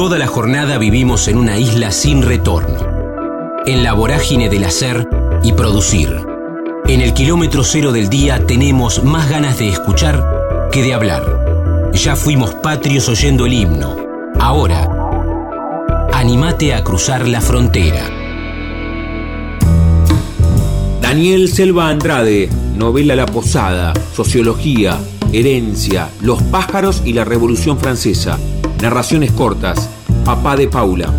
Toda la jornada vivimos en una isla sin retorno, en la vorágine del hacer y producir. En el kilómetro cero del día tenemos más ganas de escuchar que de hablar. Ya fuimos patrios oyendo el himno. Ahora, animate a cruzar la frontera. Daniel Selva Andrade, novela La Posada, Sociología, Herencia, Los pájaros y la Revolución Francesa. Narraciones cortas. Papá de Paula.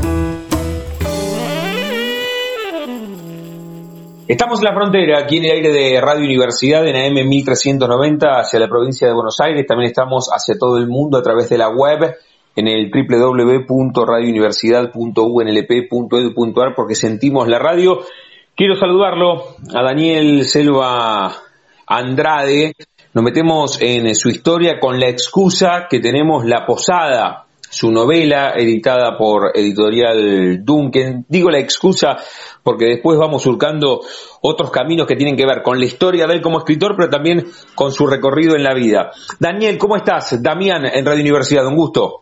Estamos en la frontera, aquí en el aire de Radio Universidad, en AM 1390, hacia la provincia de Buenos Aires. También estamos hacia todo el mundo a través de la web, en el www.radiouniversidad.unlp.edu.ar, porque sentimos la radio. Quiero saludarlo a Daniel Selva Andrade. Nos metemos en su historia con la excusa que tenemos La Posada, su novela editada por Editorial Duncan. Digo la excusa porque después vamos surcando otros caminos que tienen que ver con la historia de él como escritor, pero también con su recorrido en la vida. Daniel, ¿cómo estás? Damián en Radio Universidad, un gusto.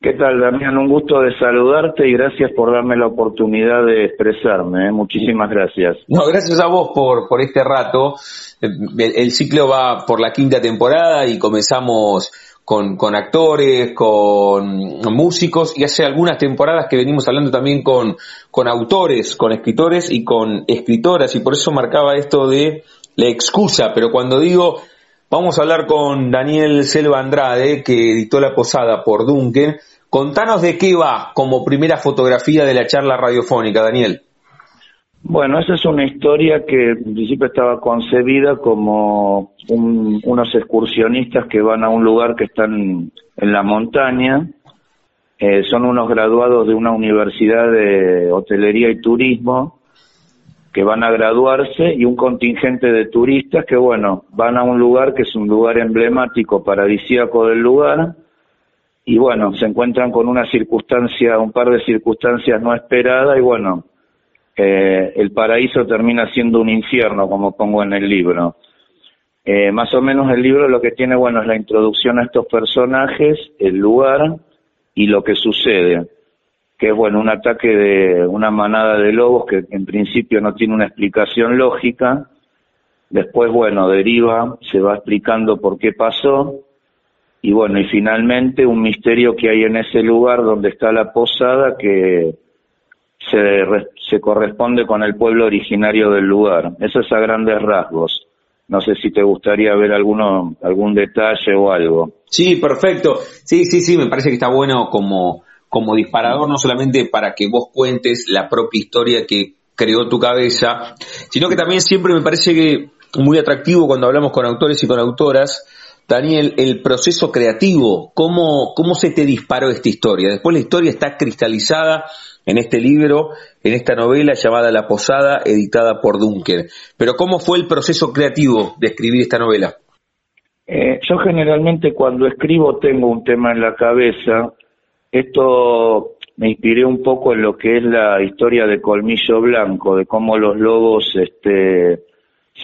¿Qué tal, Damián? Un gusto de saludarte y gracias por darme la oportunidad de expresarme. ¿eh? Muchísimas gracias. No, gracias a vos por, por este rato. el, ciclo va por la quinta temporada y comenzamos con, con actores, con músicos y hace algunas temporadas que venimos hablando también con, con autores, con escritores y con escritoras y por eso marcaba esto de la excusa, pero cuando digo vamos a hablar con Daniel Selva Andrade que editó La Posada por Duncan, contanos de qué va como primera fotografía de la charla radiofónica, Daniel. Bueno, esa es una historia que en principio estaba concebida como unos excursionistas que van a un lugar que están en la montaña. Eh, son unos graduados de una universidad de hotelería y turismo que van a graduarse y un contingente de turistas que, bueno, van a un lugar que es un lugar emblemático, paradisíaco del lugar, y bueno, se encuentran con una circunstancia, un par de circunstancias no esperadas y bueno, eh, el paraíso termina siendo un infierno, como pongo en el libro. Eh, más o menos el libro lo que tiene, bueno, es la introducción a estos personajes, el lugar y lo que sucede, que es, bueno, un ataque de una manada de lobos que en principio no tiene una explicación lógica, después, bueno, deriva, se va explicando por qué pasó, y bueno, y finalmente un misterio que hay en ese lugar donde está la posada que se, se corresponde con el pueblo originario del lugar. Eso es a grandes rasgos. No sé si te gustaría ver alguno, algún detalle o algo. Sí, perfecto. Sí, sí, sí, me parece que está bueno como, como disparador, no solamente para que vos cuentes la propia historia que creó tu cabeza, sino que también siempre me parece que muy atractivo cuando hablamos con autores y con autoras, Daniel, el proceso creativo, ¿cómo, cómo se te disparó esta historia? Después la historia está cristalizada en este libro, en esta novela llamada La Posada, editada por Dunker. Pero ¿cómo fue el proceso creativo de escribir esta novela? Eh, yo generalmente cuando escribo tengo un tema en la cabeza. Esto me inspiré un poco en lo que es la historia de Colmillo Blanco, de cómo los lobos este,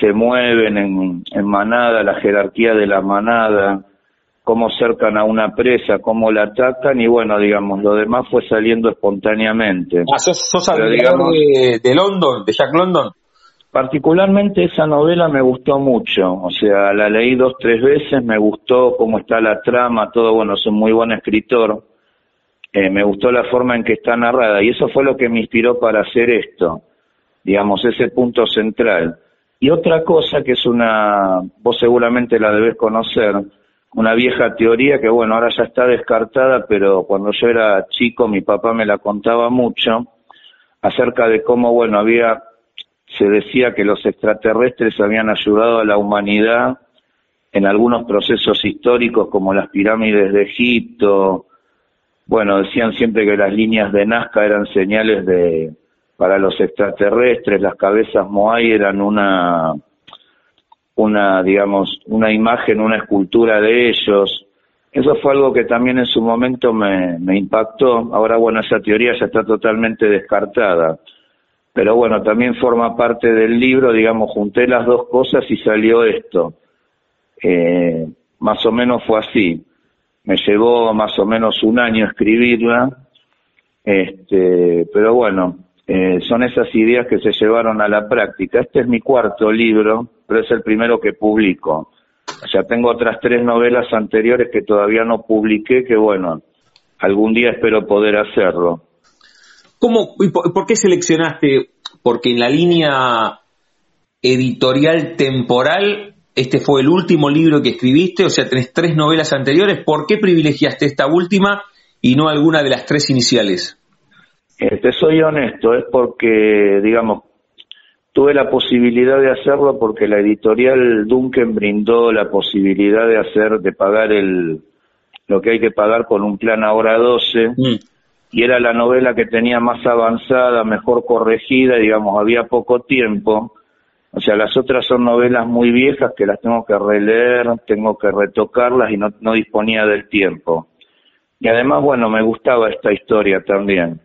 se mueven en, en manada, la jerarquía de la manada, cómo cercan a una presa, cómo la atacan y bueno, digamos, lo demás fue saliendo espontáneamente. Ah, ¿sos, sos de, de London, de Jack London? Particularmente esa novela me gustó mucho, o sea, la leí dos, tres veces, me gustó cómo está la trama, todo, bueno, es un muy buen escritor, eh, me gustó la forma en que está narrada y eso fue lo que me inspiró para hacer esto, digamos, ese punto central. Y otra cosa que es una, vos seguramente la debes conocer, una vieja teoría que bueno, ahora ya está descartada, pero cuando yo era chico mi papá me la contaba mucho acerca de cómo bueno, había se decía que los extraterrestres habían ayudado a la humanidad en algunos procesos históricos como las pirámides de Egipto. Bueno, decían siempre que las líneas de Nazca eran señales de para los extraterrestres, las cabezas Moai eran una una, digamos, una imagen, una escultura de ellos. Eso fue algo que también en su momento me, impactó. Ahora, bueno, esa teoría ya está totalmente descartada. Pero bueno, también forma parte del libro, digamos, junté las dos cosas y salió esto. Eh, más o menos fue así. Me llevó más o menos un año escribirla Este, pero bueno, eh, son esas ideas que se llevaron a la práctica. Este es mi cuarto libro, pero es el primero que publico. O sea, tengo otras tres novelas anteriores que todavía no publiqué, que bueno, algún día espero poder hacerlo. ¿Cómo, y por, qué seleccionaste? Porque en la línea editorial temporal, este fue el último libro que escribiste, o sea, tenés tres novelas anteriores. ¿Por qué privilegiaste esta última y no alguna de las tres iniciales? Eh, te soy honesto, es porque, digamos, tuve la posibilidad de hacerlo porque la editorial Duncan brindó la posibilidad de hacer, de pagar el, lo que hay que pagar con un plan ahora 12, mm. y era la novela que tenía más avanzada, mejor corregida, digamos, había poco tiempo. O sea, las otras son novelas muy viejas que las tengo que releer, tengo que retocarlas y no, no disponía del tiempo. Y además, bueno, me gustaba esta historia también.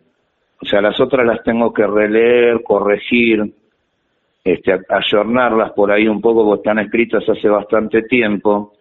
O sea, las otras las tengo que releer, corregir, este, ayornarlas por ahí un poco porque están escritas hace bastante tiempo.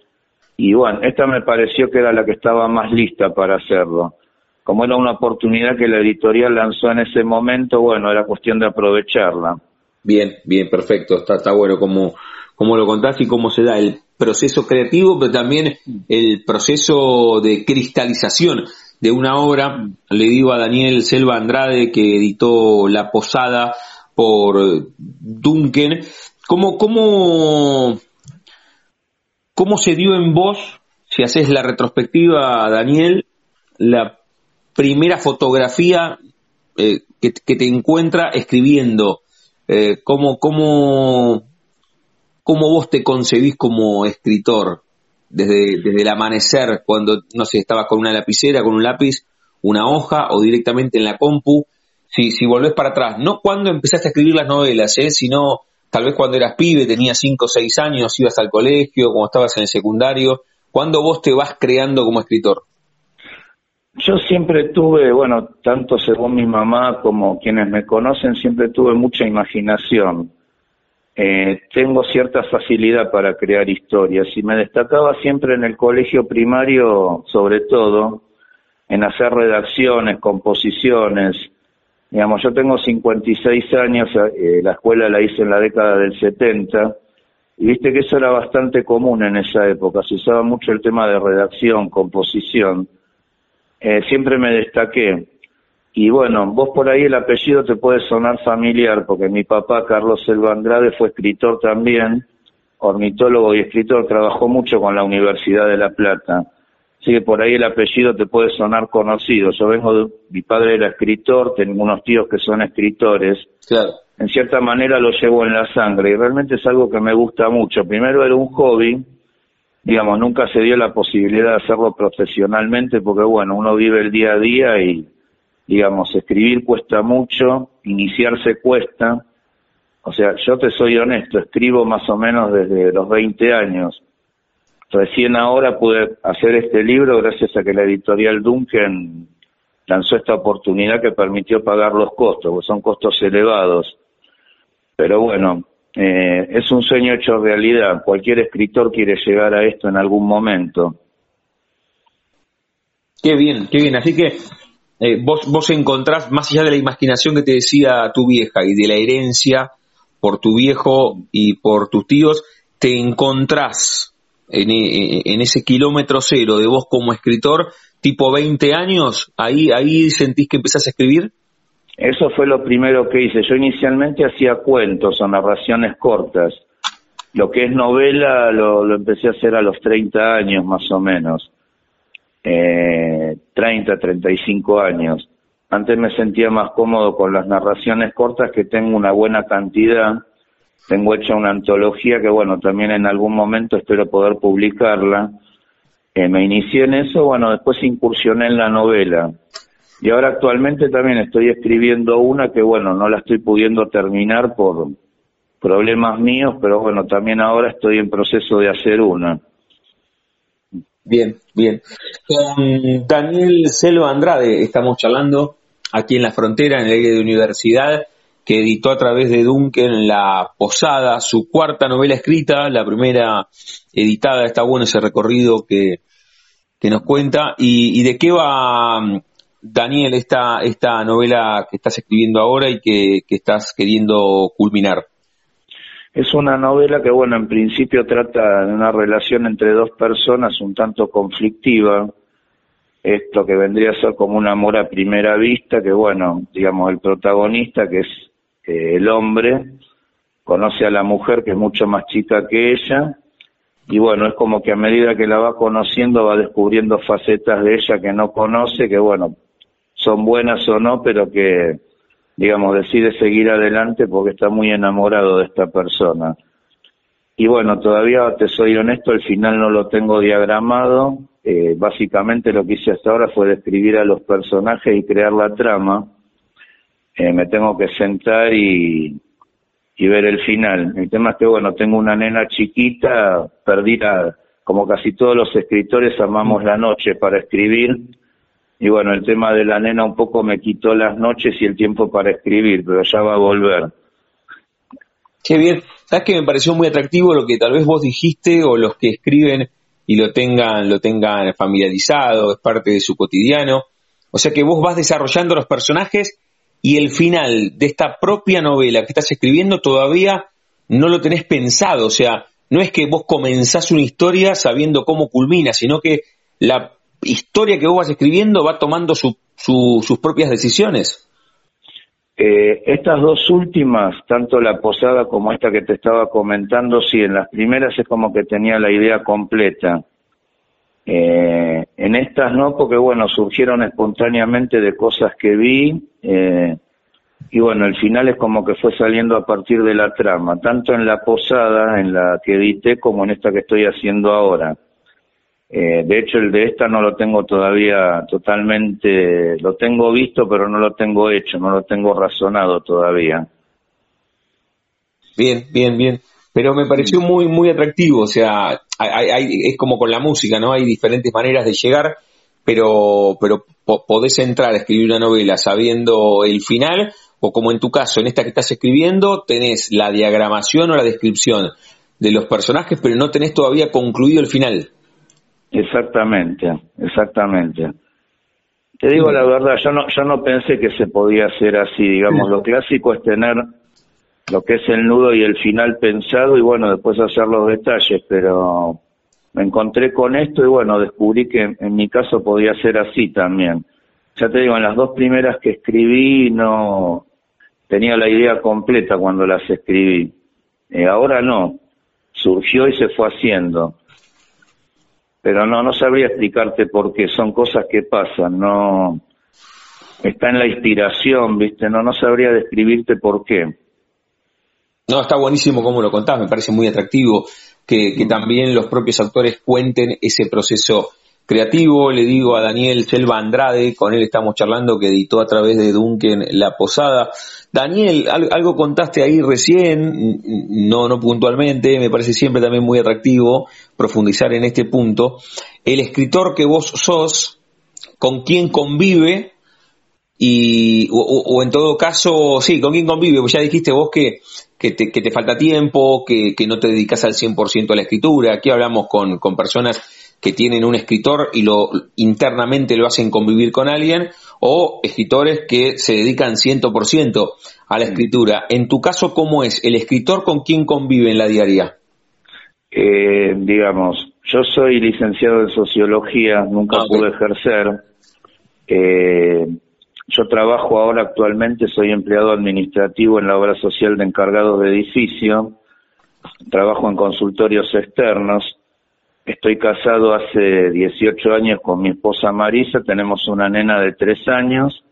Y bueno, esta me pareció que era la que estaba más lista para hacerlo. Como era una oportunidad que la editorial lanzó en ese momento, bueno, era cuestión de aprovecharla. Bien, bien, perfecto. Está, está bueno como, como lo contás y cómo se da el proceso creativo, pero también el proceso de cristalización de una obra. Le digo a Daniel Selva Andrade, que editó La Posada por Duncan, ¿cómo, cómo, cómo se dio en vos, si haces la retrospectiva, Daniel, la primera fotografía eh, que, te encuentra escribiendo? Eh, ¿cómo, cómo, ¿Cómo vos te concebís como escritor? Desde, desde el amanecer, cuando, no sé, estabas con una lapicera, con un lápiz, una hoja o directamente en la compu. Si, si volvés para atrás, no cuando empezaste a escribir las novelas, ¿eh? sino tal vez cuando eras pibe, tenías 5 o 6 años, ibas al colegio, como estabas en el secundario, ¿cuándo vos te vas creando como escritor? Yo siempre tuve, bueno, tanto según mi mamá como quienes me conocen, siempre tuve mucha imaginación. Eh, tengo cierta facilidad para crear historias y me destacaba siempre en el colegio primario, sobre todo, en hacer redacciones, composiciones. Digamos, yo tengo 56 años, eh, la escuela la hice en la década del 70, y viste que eso era bastante común en esa época, se usaba mucho el tema de redacción, composición. Eh, siempre me destaqué. Y bueno, vos por ahí el apellido te puede sonar familiar, porque mi papá, Carlos Selva Andrade, fue escritor también, ornitólogo y escritor, trabajó mucho con la Universidad de La Plata. Así que por ahí el apellido te puede sonar conocido. Yo vengo de, mi padre era escritor, tengo unos tíos que son escritores. Claro. En cierta manera lo llevo en la sangre y realmente es algo que me gusta mucho. Primero era un hobby, digamos, nunca se dio la posibilidad de hacerlo profesionalmente porque bueno, uno vive el día a día y digamos, escribir cuesta mucho, iniciarse cuesta. O sea, yo te soy honesto, escribo más o menos desde los 20 años. Recién ahora pude hacer este libro gracias a que la editorial Duncan lanzó esta oportunidad que permitió pagar los costos, porque son costos elevados. Pero bueno, eh, es un sueño hecho realidad. Cualquier escritor quiere llegar a esto en algún momento. Qué bien, qué bien. Así que eh, vos, vos encontrás, más allá de la imaginación que te decía tu vieja y de la herencia por tu viejo y por tus tíos, te encontrás en, eh, en ese kilómetro cero de vos como escritor, tipo 20 años, ahí, ahí sentís que empezás a escribir? Eso fue lo primero que hice. Yo inicialmente hacía cuentos o narraciones cortas. Lo que es novela lo, lo empecé a hacer a los 30 años más o menos eh, 30, 35 años. Antes me sentía más cómodo con las narraciones cortas, que tengo una buena cantidad. Tengo hecha una antología que, bueno, también en algún momento espero poder publicarla. Eh, me inicié en eso, bueno, después incursioné en la novela. Y ahora actualmente también estoy escribiendo una que, bueno, no la estoy pudiendo terminar por problemas míos, pero bueno, también ahora estoy en proceso de hacer una. Bien, bien. Con Daniel Selva Andrade estamos charlando aquí en la frontera, en el aire de universidad, que editó a través de Duncan La Posada, su cuarta novela escrita, la primera editada, está bueno ese recorrido que, que nos cuenta. ¿Y, de qué va Daniel, esta, esta novela que estás escribiendo ahora y que, que estás queriendo culminar? Es una novela que, bueno, en principio trata de una relación entre dos personas un tanto conflictiva. Esto que vendría a ser como un amor a primera vista, que, bueno, digamos, el protagonista, que es eh, el hombre, conoce a la mujer que es mucho más chica que ella, y bueno, es como que a medida que la va conociendo va descubriendo facetas de ella que no conoce, que bueno, son buenas o no, pero que digamos, decide seguir adelante porque está muy enamorado de esta persona. Y bueno, todavía te soy honesto, el final no lo tengo diagramado. Eh, básicamente lo que hice hasta ahora fue describir a los personajes y crear la trama. Eh, me tengo que sentar y, y ver el final. El tema es que, bueno, tengo una nena chiquita, perdida, como casi todos los escritores, amamos la noche para escribir y bueno, el tema de la nena un poco me quitó las noches y el tiempo para escribir, pero ya va a volver. Qué bien. ¿Sabes que me pareció muy atractivo lo que tal vez vos dijiste o los que escriben y lo tengan, lo tengan familiarizado, es parte de su cotidiano? O sea que vos vas desarrollando los personajes y el final de esta propia novela que estás escribiendo todavía no lo tenés pensado. O sea, no es que vos comenzás una historia sabiendo cómo culmina, sino que la historia que vos vas escribiendo va tomando sus propias decisiones. Eh, estas dos últimas, tanto la posada como esta que te estaba comentando, sí, en las primeras es como que tenía la idea completa. Eh, en estas no, porque bueno, surgieron espontáneamente de cosas que vi, eh, y bueno, el final es como que fue saliendo a partir de la trama, tanto en la posada, en la que edité, como en esta que estoy haciendo ahora. Eh, de hecho, el de esta no lo tengo todavía totalmente, lo tengo visto, pero no lo tengo hecho, no lo tengo razonado todavía. Bien, bien, bien. Pero me pareció muy, muy atractivo. O sea, es como con la música, ¿no? Hay diferentes maneras de llegar, pero, pero podés entrar a escribir una novela sabiendo el final, o como en tu caso, en esta que estás escribiendo, tenés la diagramación o la descripción de los personajes, pero no tenés todavía concluido el final. Exactamente, exactamente. Te digo la verdad, yo no, yo no pensé que se podía hacer así, digamos, lo clásico es tener lo que es el nudo y el final pensado y bueno, después hacer los detalles, pero me encontré con esto y bueno, descubrí que en mi caso podía ser así también. Ya te digo, en las dos primeras que escribí no tenía la idea completa cuando las escribí. Eh, ahora no, surgió y se fue haciendo pero no, no sabría explicarte por qué, son cosas que pasan, no, está en la inspiración, viste, no, no sabría describirte por qué. No, está buenísimo como lo contás, me parece muy atractivo que, que también los propios autores cuenten ese proceso creativo. Le digo a Daniel Selva Andrade, con él estamos charlando, que editó a través de Duncan La Posada. Daniel, algo contaste ahí recién, no, no puntualmente, me parece siempre también muy atractivo profundizar en este punto. El escritor que vos sos, con quién convive, y, o, en todo caso, sí, con quién convive, pues ya dijiste vos que, que, te, que te falta tiempo, que, que no te dedicas al 100% a la escritura. Aquí hablamos con, con personas que tienen un escritor y lo internamente lo hacen convivir con alguien, o escritores que se dedican 100% a la escritura. En tu caso, ¿cómo es? ¿El escritor con quién convive en la diaria? Eh, digamos, yo soy licenciado en sociología, nunca ah, pude ejercer. Eh, yo trabajo ahora actualmente, soy empleado administrativo en la obra social de encargados de edificio, trabajo en consultorios externos, Estoy casado hace 18 años con mi esposa Marisa, tenemos una nena de 3 años.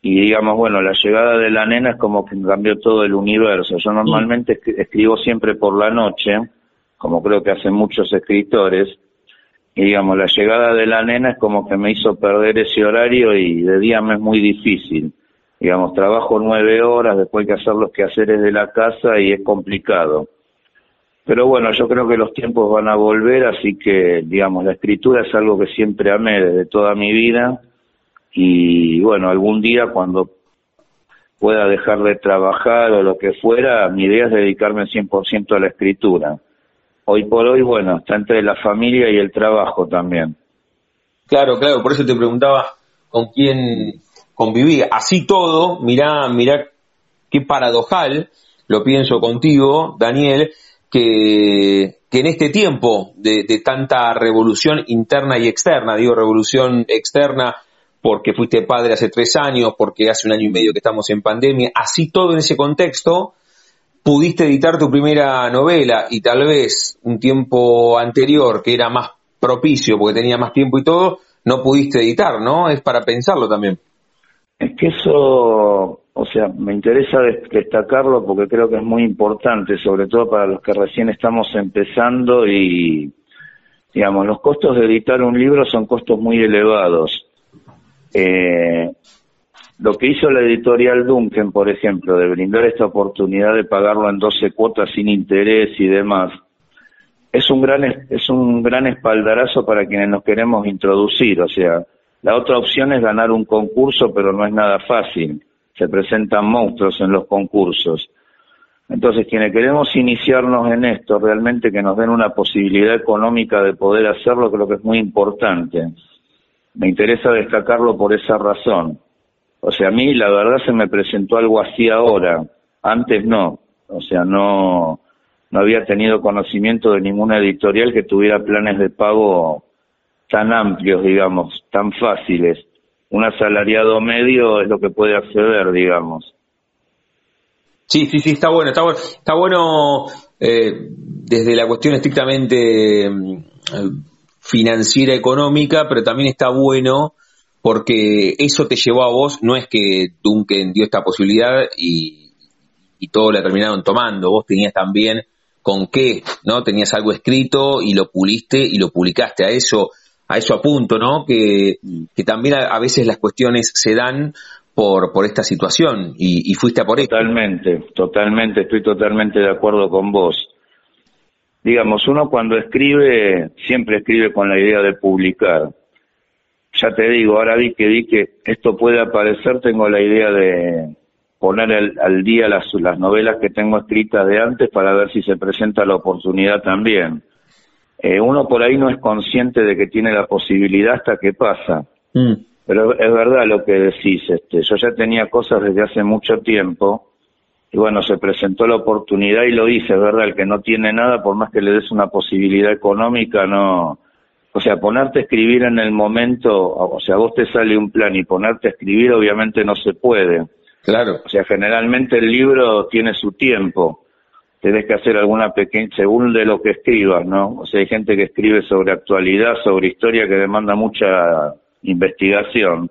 Y digamos, bueno, la llegada de la nena es como que cambió todo el universo. Yo normalmente escribo siempre por la noche, como creo que hacen muchos escritores, y digamos, la llegada de la nena es como que me hizo perder ese horario y de día me es muy difícil. Digamos, trabajo nueve horas, después hay que hacer los quehaceres de la casa y es complicado. Pero bueno, yo creo que los tiempos van a volver, así que, digamos, la escritura es algo que siempre amé desde toda mi vida. Y bueno, algún día cuando pueda dejar de trabajar o lo que fuera, mi idea es dedicarme 100% a la escritura. Hoy por hoy, bueno, está entre la familia y el trabajo también. Claro, claro, por eso te preguntaba con quien convivía. Así todo, mirá, mirá qué paradojal, lo pienso contigo, Daniel, que, que en este tiempo de, de, tanta revolución interna y externa, digo revolución externa porque fuiste padre hace tres años, porque hace un año y medio que estamos en pandemia, así todo en ese contexto, pudiste editar tu primera novela y tal vez un tiempo anterior que era más propicio porque tenía más tiempo y todo, no pudiste editar, ¿no? Es para pensarlo también. Es que eso, o sea, me interesa destacarlo porque creo que es muy importante, sobre todo para los que recién estamos empezando y, digamos, los costos de editar un libro son costos muy elevados. Eh, lo que hizo la editorial Duncan, por ejemplo, de brindar esta oportunidad de pagarlo en 12 cuotas sin interés y demás, es un gran es un gran espaldarazo para quienes nos queremos introducir, o sea, la otra opción es ganar un concurso, pero no es nada fácil. Se presentan monstruos en los concursos. Entonces, quienes queremos iniciarnos en esto, realmente que nos den una posibilidad económica de poder hacerlo, creo que es muy importante. Me interesa destacarlo por esa razón. O sea, a mí la verdad se me presentó algo así ahora. Antes no. O sea, no, no había tenido conocimiento de ninguna editorial que tuviera planes de pago tan amplios, digamos, tan fáciles. Un asalariado medio es lo que puede acceder, digamos. Sí, sí, sí, está bueno, está bueno, está bueno eh, desde la cuestión estrictamente mm, financiera, económica, pero también está bueno porque eso te llevó a vos, no es que Duncan dio esta posibilidad y, y todo la terminaron tomando, vos tenías también con qué, ¿no? Tenías algo escrito y lo puliste y lo publicaste. A eso a eso apunto, ¿no? Que, que también a, veces las cuestiones se dan por, por esta situación y, fuiste a por eso. Totalmente, totalmente, estoy totalmente de acuerdo con vos. Digamos, uno cuando escribe, siempre escribe con la idea de publicar. Ya te digo, ahora vi que vi que esto puede aparecer, tengo la idea de poner al día las, las novelas que tengo escritas de antes para ver si se presenta la oportunidad también eh, uno por ahí no es consciente de que tiene la posibilidad hasta que pasa. Mm. Pero es verdad lo que decís, este, yo ya tenía cosas desde hace mucho tiempo y bueno, se presentó la oportunidad y lo hice, es verdad, el que no tiene nada, por más que le des una posibilidad económica, no, o sea, ponerte a escribir en el momento, o sea, vos te sale un plan y ponerte a escribir obviamente no se puede. Claro. O sea, generalmente el libro tiene su tiempo tenés que hacer alguna pequeña, según de lo que escribas, ¿no? O sea, hay gente que escribe sobre actualidad, sobre historia, que demanda mucha investigación.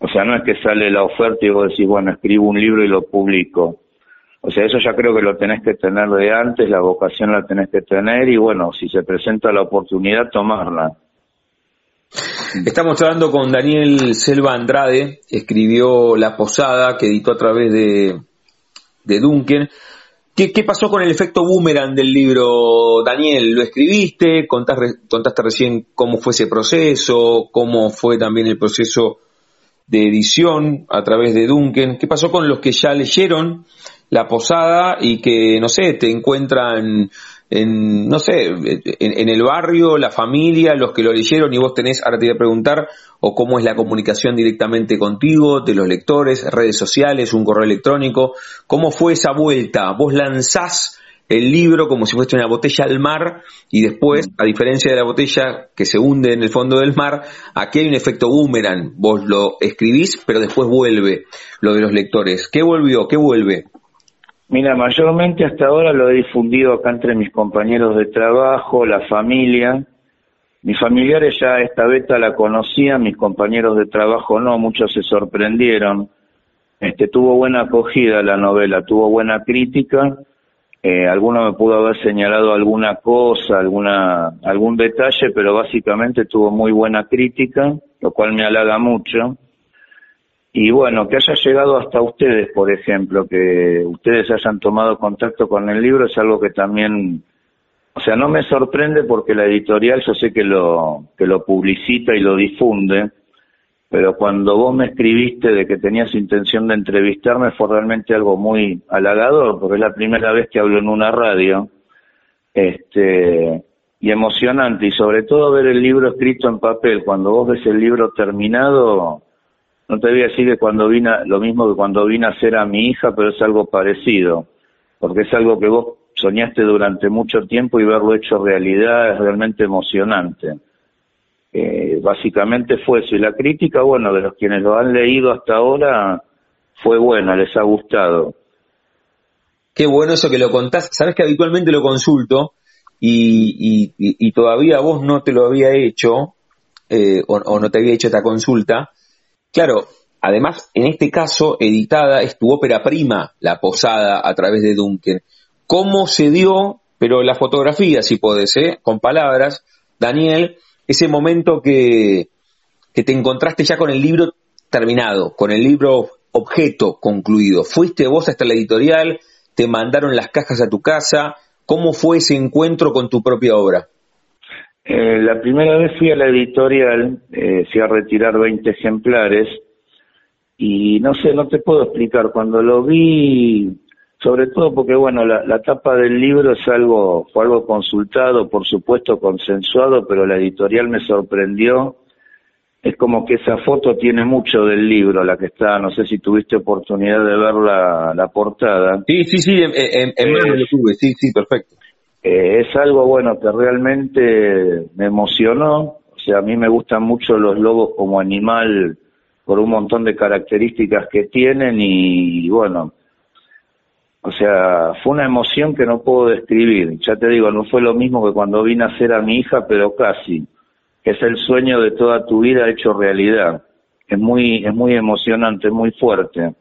O sea, no es que sale la oferta y vos decís, bueno, escribo un libro y lo publico. O sea, eso ya creo que lo tenés que tener de antes, la vocación la tenés que tener y bueno, si se presenta la oportunidad, tomarla. Estamos hablando con Daniel Selva Andrade, escribió La Posada, que editó a través de, de Duncan. ¿Qué, pasó con el efecto boomerang del libro, Daniel? ¿Lo escribiste? Contaste, recién cómo fue ese proceso, cómo fue también el proceso de edición a través de Duncan. ¿Qué pasó con los que ya leyeron La Posada y que, no sé, te encuentran en, no sé, en, el barrio, la familia, los que lo leyeron y vos tenés, ahora te voy a preguntar, o cómo es la comunicación directamente contigo, de los lectores, redes sociales, un correo electrónico, cómo fue esa vuelta, vos lanzás el libro como si fuese una botella al mar y después, a diferencia de la botella que se hunde en el fondo del mar, aquí hay un efecto boomerang, vos lo escribís pero después vuelve lo de los lectores. ¿Qué volvió? ¿Qué vuelve? Mira, mayormente hasta ahora lo he difundido acá entre mis compañeros de trabajo, la familia. Mis familiares ya esta beta la conocían, mis compañeros de trabajo no, muchos se sorprendieron. Este, tuvo buena acogida la novela, tuvo buena crítica. Eh, alguno me pudo haber señalado alguna cosa, alguna, algún detalle, pero básicamente tuvo muy buena crítica, lo cual me halaga mucho. Y bueno, que haya llegado hasta ustedes, por ejemplo, que ustedes hayan tomado contacto con el libro es algo que también, o sea, no me sorprende porque la editorial yo sé que lo, que lo publicita y lo difunde, pero cuando vos me escribiste de que tenías intención de entrevistarme fue realmente algo muy halagador, porque es la primera vez que hablo en una radio, este, y emocionante y sobre todo ver el libro escrito en papel. Cuando vos ves el libro terminado, no te voy a decir cuando vine, lo mismo que cuando vine a ser a mi hija, pero es algo parecido, porque es algo que vos soñaste durante mucho tiempo y verlo hecho realidad es realmente emocionante. Eh, básicamente fue eso. Y la crítica, bueno, de los quienes lo han leído hasta ahora, fue buena, les ha gustado. Qué bueno eso que lo contás. Sabes que habitualmente lo consulto y, todavía vos no te lo había hecho eh, o, no te había hecho esta consulta. Claro, además, en este caso, editada es tu ópera prima, La Posada, a través de Duncan. ¿Cómo se dio, pero la fotografía, si podés, ¿eh? con palabras, Daniel, ese momento que, que te encontraste ya con el libro terminado, con el libro objeto concluido? ¿Fuiste vos hasta la editorial? ¿Te mandaron las cajas a tu casa? ¿Cómo fue ese encuentro con tu propia obra? Eh, la primera vez fui a la editorial, eh, fui a retirar 20 ejemplares y no sé, no te puedo explicar. Cuando lo vi, sobre todo porque, bueno, la, la tapa del libro es algo, fue algo consultado, por supuesto consensuado, pero la editorial me sorprendió es como que esa foto tiene mucho del libro, la que está, no sé si tuviste oportunidad de ver la, portada. Sí, sí, sí, en, en, lo tuve, sí, sí, perfecto. Eh, es algo, bueno, que realmente me emocionó, o sea, a mí me gustan mucho los lobos como animal por un montón de características que tienen y, bueno, o sea, fue una emoción que no puedo describir. Ya te digo, no fue lo mismo que cuando vine a ser a mi hija, pero casi es el sueño de toda tu vida hecho realidad. Es muy, es muy emocionante, muy fuerte.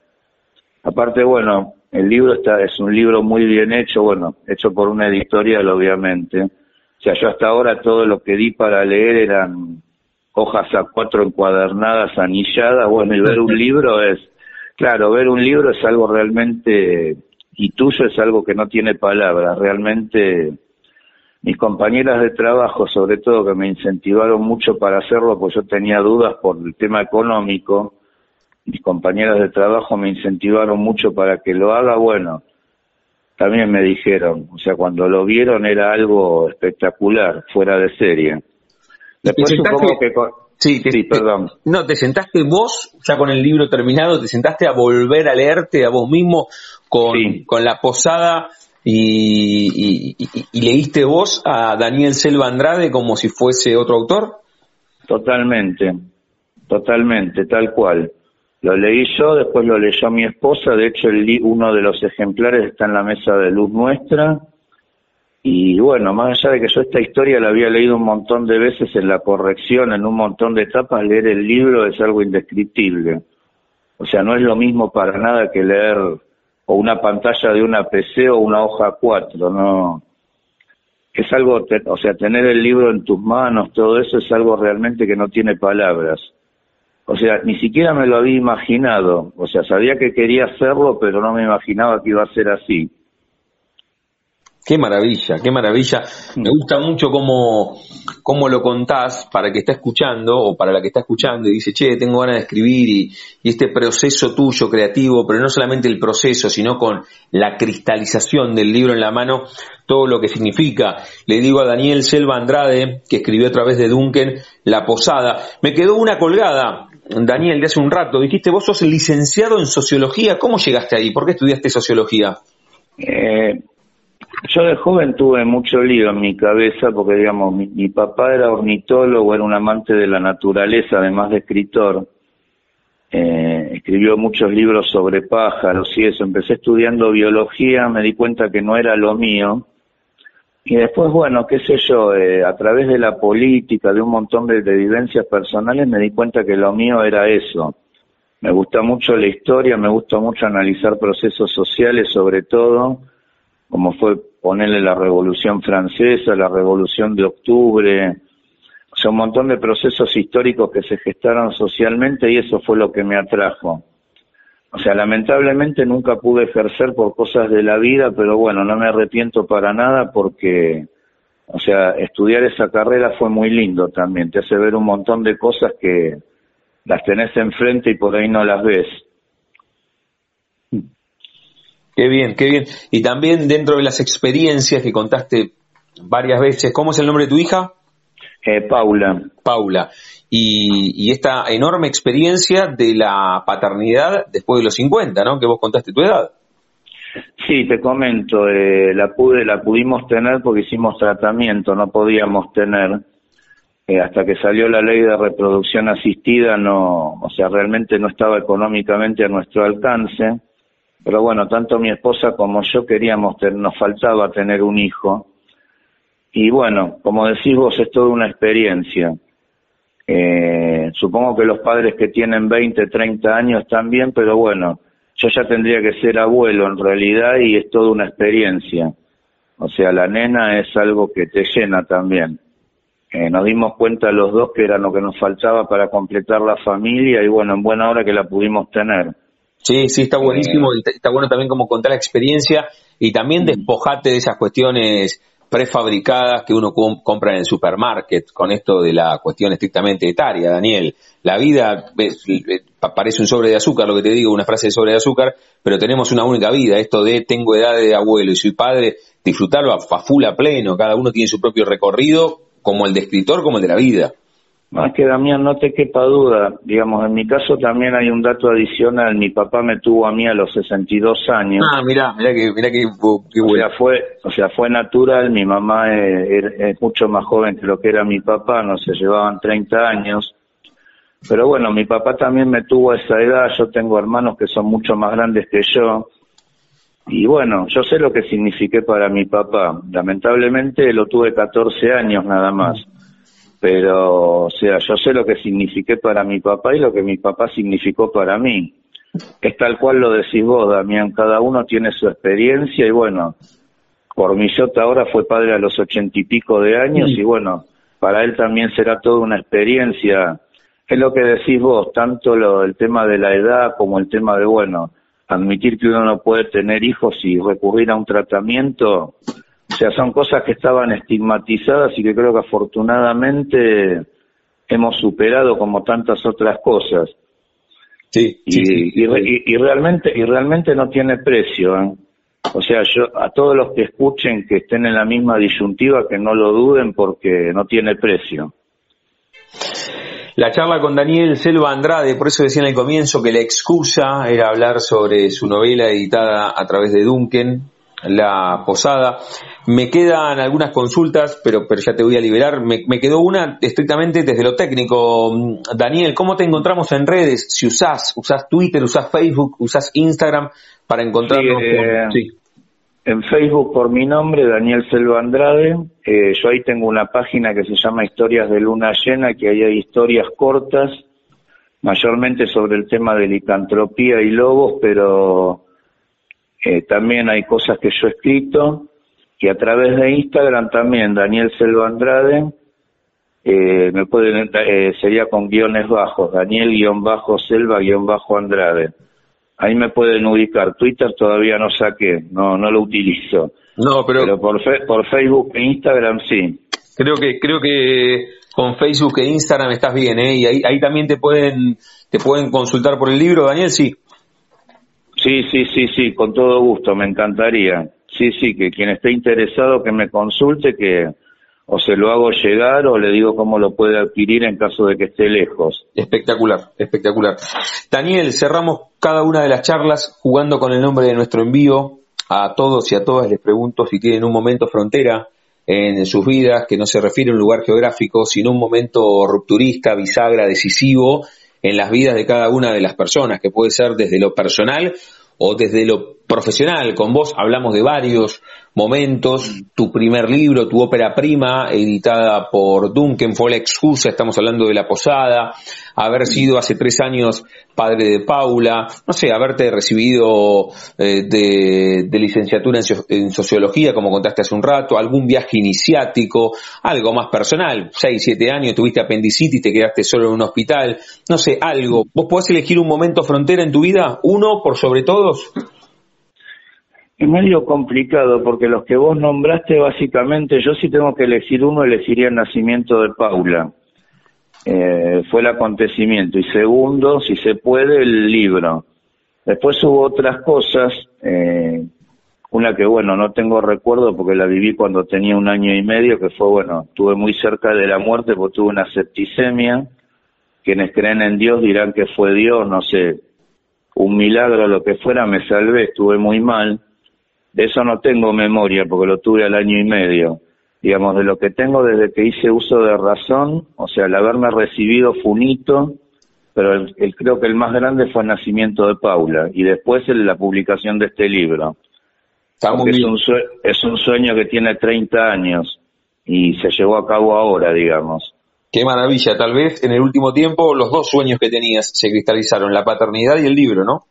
Aparte, bueno, el libro está, es un libro muy bien hecho, bueno, hecho por una editorial, obviamente. O sea, yo hasta ahora todo lo que di para leer eran hojas a cuatro encuadernadas, anilladas, bueno, y ver un libro es, claro, ver un libro es algo realmente, y tuyo es algo que no tiene palabras, realmente mis compañeras de trabajo, sobre todo, que me incentivaron mucho para hacerlo, pues yo tenía dudas por el tema económico, mis compañeras de trabajo me incentivaron mucho para que lo haga, bueno, también me dijeron, o sea, cuando lo vieron era algo espectacular, fuera de serie. Después supongo que... Sí, sí, perdón. No, te sentaste vos, ya con el libro terminado, te sentaste a volver a leerte a vos mismo con, con la posada y, leíste vos a Daniel Selva Andrade como si fuese otro autor? Totalmente, totalmente, tal cual. Lo leí yo, después lo leyó mi esposa, de hecho el, uno de los ejemplares está en la mesa de luz nuestra. Y bueno, más allá de que yo esta historia la había leído un montón de veces en la corrección, en un montón de etapas, leer el libro es algo indescriptible. O sea, no es lo mismo para nada que leer o una pantalla de una PC o una hoja 4, no es algo, o sea, tener el libro en tus manos, todo eso es algo realmente que no tiene palabras. O sea, ni siquiera me lo había imaginado. O sea, sabía que quería hacerlo, pero no me imaginaba que iba a ser así. Qué maravilla, qué maravilla. Me gusta mucho cómo, cómo lo contás para el que está escuchando o para la que está escuchando y dice, che, tengo ganas de escribir y, este proceso tuyo creativo, pero no solamente el proceso, sino con la cristalización del libro en la mano, todo lo que significa. Le digo a Daniel Selva Andrade, que escribió a través de Duncan, La Posada. Me quedó una colgada, Daniel, de hace un rato. Dijiste, vos sos licenciado en sociología. ¿Cómo llegaste ahí? ¿Por qué estudiaste sociología? Eh, yo de joven tuve mucho lío en mi cabeza porque, digamos, mi, papá era ornitólogo, era un amante de la naturaleza, además de escritor. Eh, escribió muchos libros sobre pájaros y eso. Empecé estudiando biología, me di cuenta que no era lo mío. Y después, bueno, qué sé yo, eh, a través de la política, de un montón de, de vivencias personales, me di cuenta que lo mío era eso. Me gusta mucho la historia, me gusta mucho analizar procesos sociales sobre todo como fue ponerle la Revolución Francesa, la Revolución de Octubre, o sea, un montón de procesos históricos que se gestaron socialmente y eso fue lo que me atrajo. O sea, lamentablemente nunca pude ejercer por cosas de la vida, pero bueno, no me arrepiento para nada porque, o sea, estudiar esa carrera fue muy lindo también, te hace ver un montón de cosas que las tenés enfrente y por ahí no las ves. Qué bien, qué bien. Y también dentro de las experiencias que contaste varias veces. ¿Cómo es el nombre de tu hija? Eh, Paula. Paula. Y, esta enorme experiencia de la paternidad después de los 50, ¿no? Que vos contaste tu edad. Sí, te comento, eh, la pude, la pudimos tener porque hicimos tratamiento, no podíamos tener eh, hasta que salió la ley de reproducción asistida, no, o sea, realmente no estaba económicamente a nuestro alcance. Pero bueno, tanto mi esposa como yo queríamos, nos faltaba tener un hijo. Y bueno, como decís vos, es toda una experiencia. Eh, supongo que los padres que tienen 20, 30 años también, pero bueno, yo ya tendría que ser abuelo en realidad y es toda una experiencia. O sea, la nena es algo que te llena también. Eh, nos dimos cuenta los dos que era lo que nos faltaba para completar la familia y bueno, en buena hora que la pudimos tener. Sí, sí, está buenísimo, eh, está bueno también como contar la experiencia y también mm. despojarte de esas cuestiones prefabricadas que uno compra en el supermarket con esto de la cuestión estrictamente etaria, Daniel. La vida parece un sobre de azúcar, lo que te digo, una frase de sobre de azúcar, pero tenemos una única vida. Esto de tengo edad de abuelo y soy padre, disfrutarlo a, a full a pleno. Cada uno tiene su propio recorrido como el de escritor como el de la vida. Más que Damián, no te quepa duda. Digamos, en mi caso también hay un dato adicional. Mi papá me tuvo a mí a los 62 años. Ah, mira, mira que, mira que, O sea, fue, o sea, fue natural. Mi mamá es, mucho más joven que lo que era mi papá, no se llevaban 30 años. Pero bueno, mi papá también me tuvo a esa edad. Yo tengo hermanos que son mucho más grandes que yo. Y bueno, yo sé lo que signifiqué para mi papá. Lamentablemente lo tuve 14 años nada más. Pero, o sea, yo sé lo que signifiqué para mi papá y lo que mi papá significó para mí. Es tal cual lo decís vos, Damián. Cada uno tiene su experiencia y bueno, por mi Jota ahora fue padre a los ochenta y pico de años y bueno, para él también será toda una experiencia. Es lo que decís vos, tanto lo, el tema de la edad como el tema de, bueno, admitir que uno no puede tener hijos y recurrir a un tratamiento, o sea, son cosas que estaban estigmatizadas y que creo que afortunadamente hemos superado como tantas otras cosas. Sí, y, y, realmente y realmente no tiene precio. ¿eh? O sea, yo a todos los que escuchen que estén en la misma disyuntiva que no lo duden porque no tiene precio. La charla con Daniel Selva Andrade, por eso decía en el comienzo que la excusa era hablar sobre su novela editada a través de Duncan, La Posada. Me quedan algunas consultas, pero, pero ya te voy a liberar. Me, quedó una estrictamente desde lo técnico. Daniel, ¿cómo te encontramos en redes? Si usás, usás Twitter, usás Facebook, usás Instagram para encontrarnos. sí. Eh, en Facebook por mi nombre, Daniel Selva Andrade. Eh, yo ahí tengo una página que se llama Historias de Luna Llena, que ahí hay historias cortas, mayormente sobre el tema de licantropía y lobos, pero eh, también hay cosas que yo he escrito. Y a través de Instagram también, Daniel Selva Andrade, eh, me pueden, sería con guiones bajos, Daniel-Selva-Andrade ahí me pueden ubicar. Twitter todavía no saqué, no no lo utilizo. No, pero, por, por Facebook e Instagram sí. Creo que creo que con Facebook e Instagram estás bien, ¿eh? Y ahí, ahí también te pueden te pueden consultar por el libro, Daniel, sí. Sí, sí, sí, sí, con todo gusto, me encantaría. Sí, sí, que quien esté interesado que me consulte, que o se lo hago llegar o le digo cómo lo puede adquirir en caso de que esté lejos. Espectacular, espectacular. Daniel, cerramos cada una de las charlas jugando con el nombre de nuestro envío. A todos y a todas les pregunto si tienen un momento frontera en sus vidas, que no se refiere a un lugar geográfico, sino un momento rupturista, bisagra, decisivo en las vidas de cada una de las personas, que puede ser desde lo personal o desde lo profesional. Con vos hablamos de varios momentos, tu primer libro, tu ópera prima, editada por Duncan, fue la excusa, estamos hablando de La Posada, haber sido hace tres años padre de Paula, no sé, haberte recibido eh, de, licenciatura en, sociología, como contaste hace un rato, algún viaje iniciático, algo más personal, seis, siete años, tuviste apendicitis, te quedaste solo en un hospital, no sé, algo. ¿Vos podés elegir un momento frontera en tu vida? ¿Uno por sobre todos? Es medio complicado porque los que vos nombraste básicamente, yo sí tengo que elegir uno, elegiría el nacimiento de Paula. Eh, fue el acontecimiento. Y segundo, si se puede, el libro. Después hubo otras cosas, eh, una que bueno, no tengo recuerdo porque la viví cuando tenía un año y medio, que fue bueno, estuve muy cerca de la muerte porque tuve una septicemia. Quienes creen en Dios dirán que fue Dios, no sé, un milagro, lo que fuera, me salvé, estuve muy mal. De eso no tengo memoria porque lo tuve al año y medio. Digamos, de lo que tengo desde que hice uso de razón, o sea, el haberme recibido fue un hito, pero el, creo que el más grande fue el nacimiento de Paula y después la publicación de este libro es, un sueño, que tiene 30 años y se llevó a cabo ahora, digamos. Qué maravilla, tal vez en el último tiempo los dos sueños que tenías se cristalizaron, la paternidad y el libro, ¿no?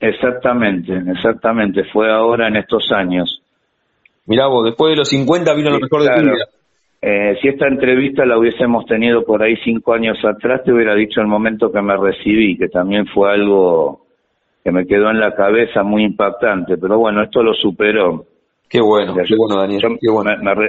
Exactamente, exactamente, fue ahora en estos años. Mirá vos, después de los 50 vino lo mejor de tu vida. Eh, si esta entrevista la hubiésemos tenido por ahí cinco años atrás, te hubiera dicho el momento que me recibí, que también fue algo que me quedó en la cabeza muy impactante, pero bueno, esto lo superó. Qué bueno, qué bueno, Daniel.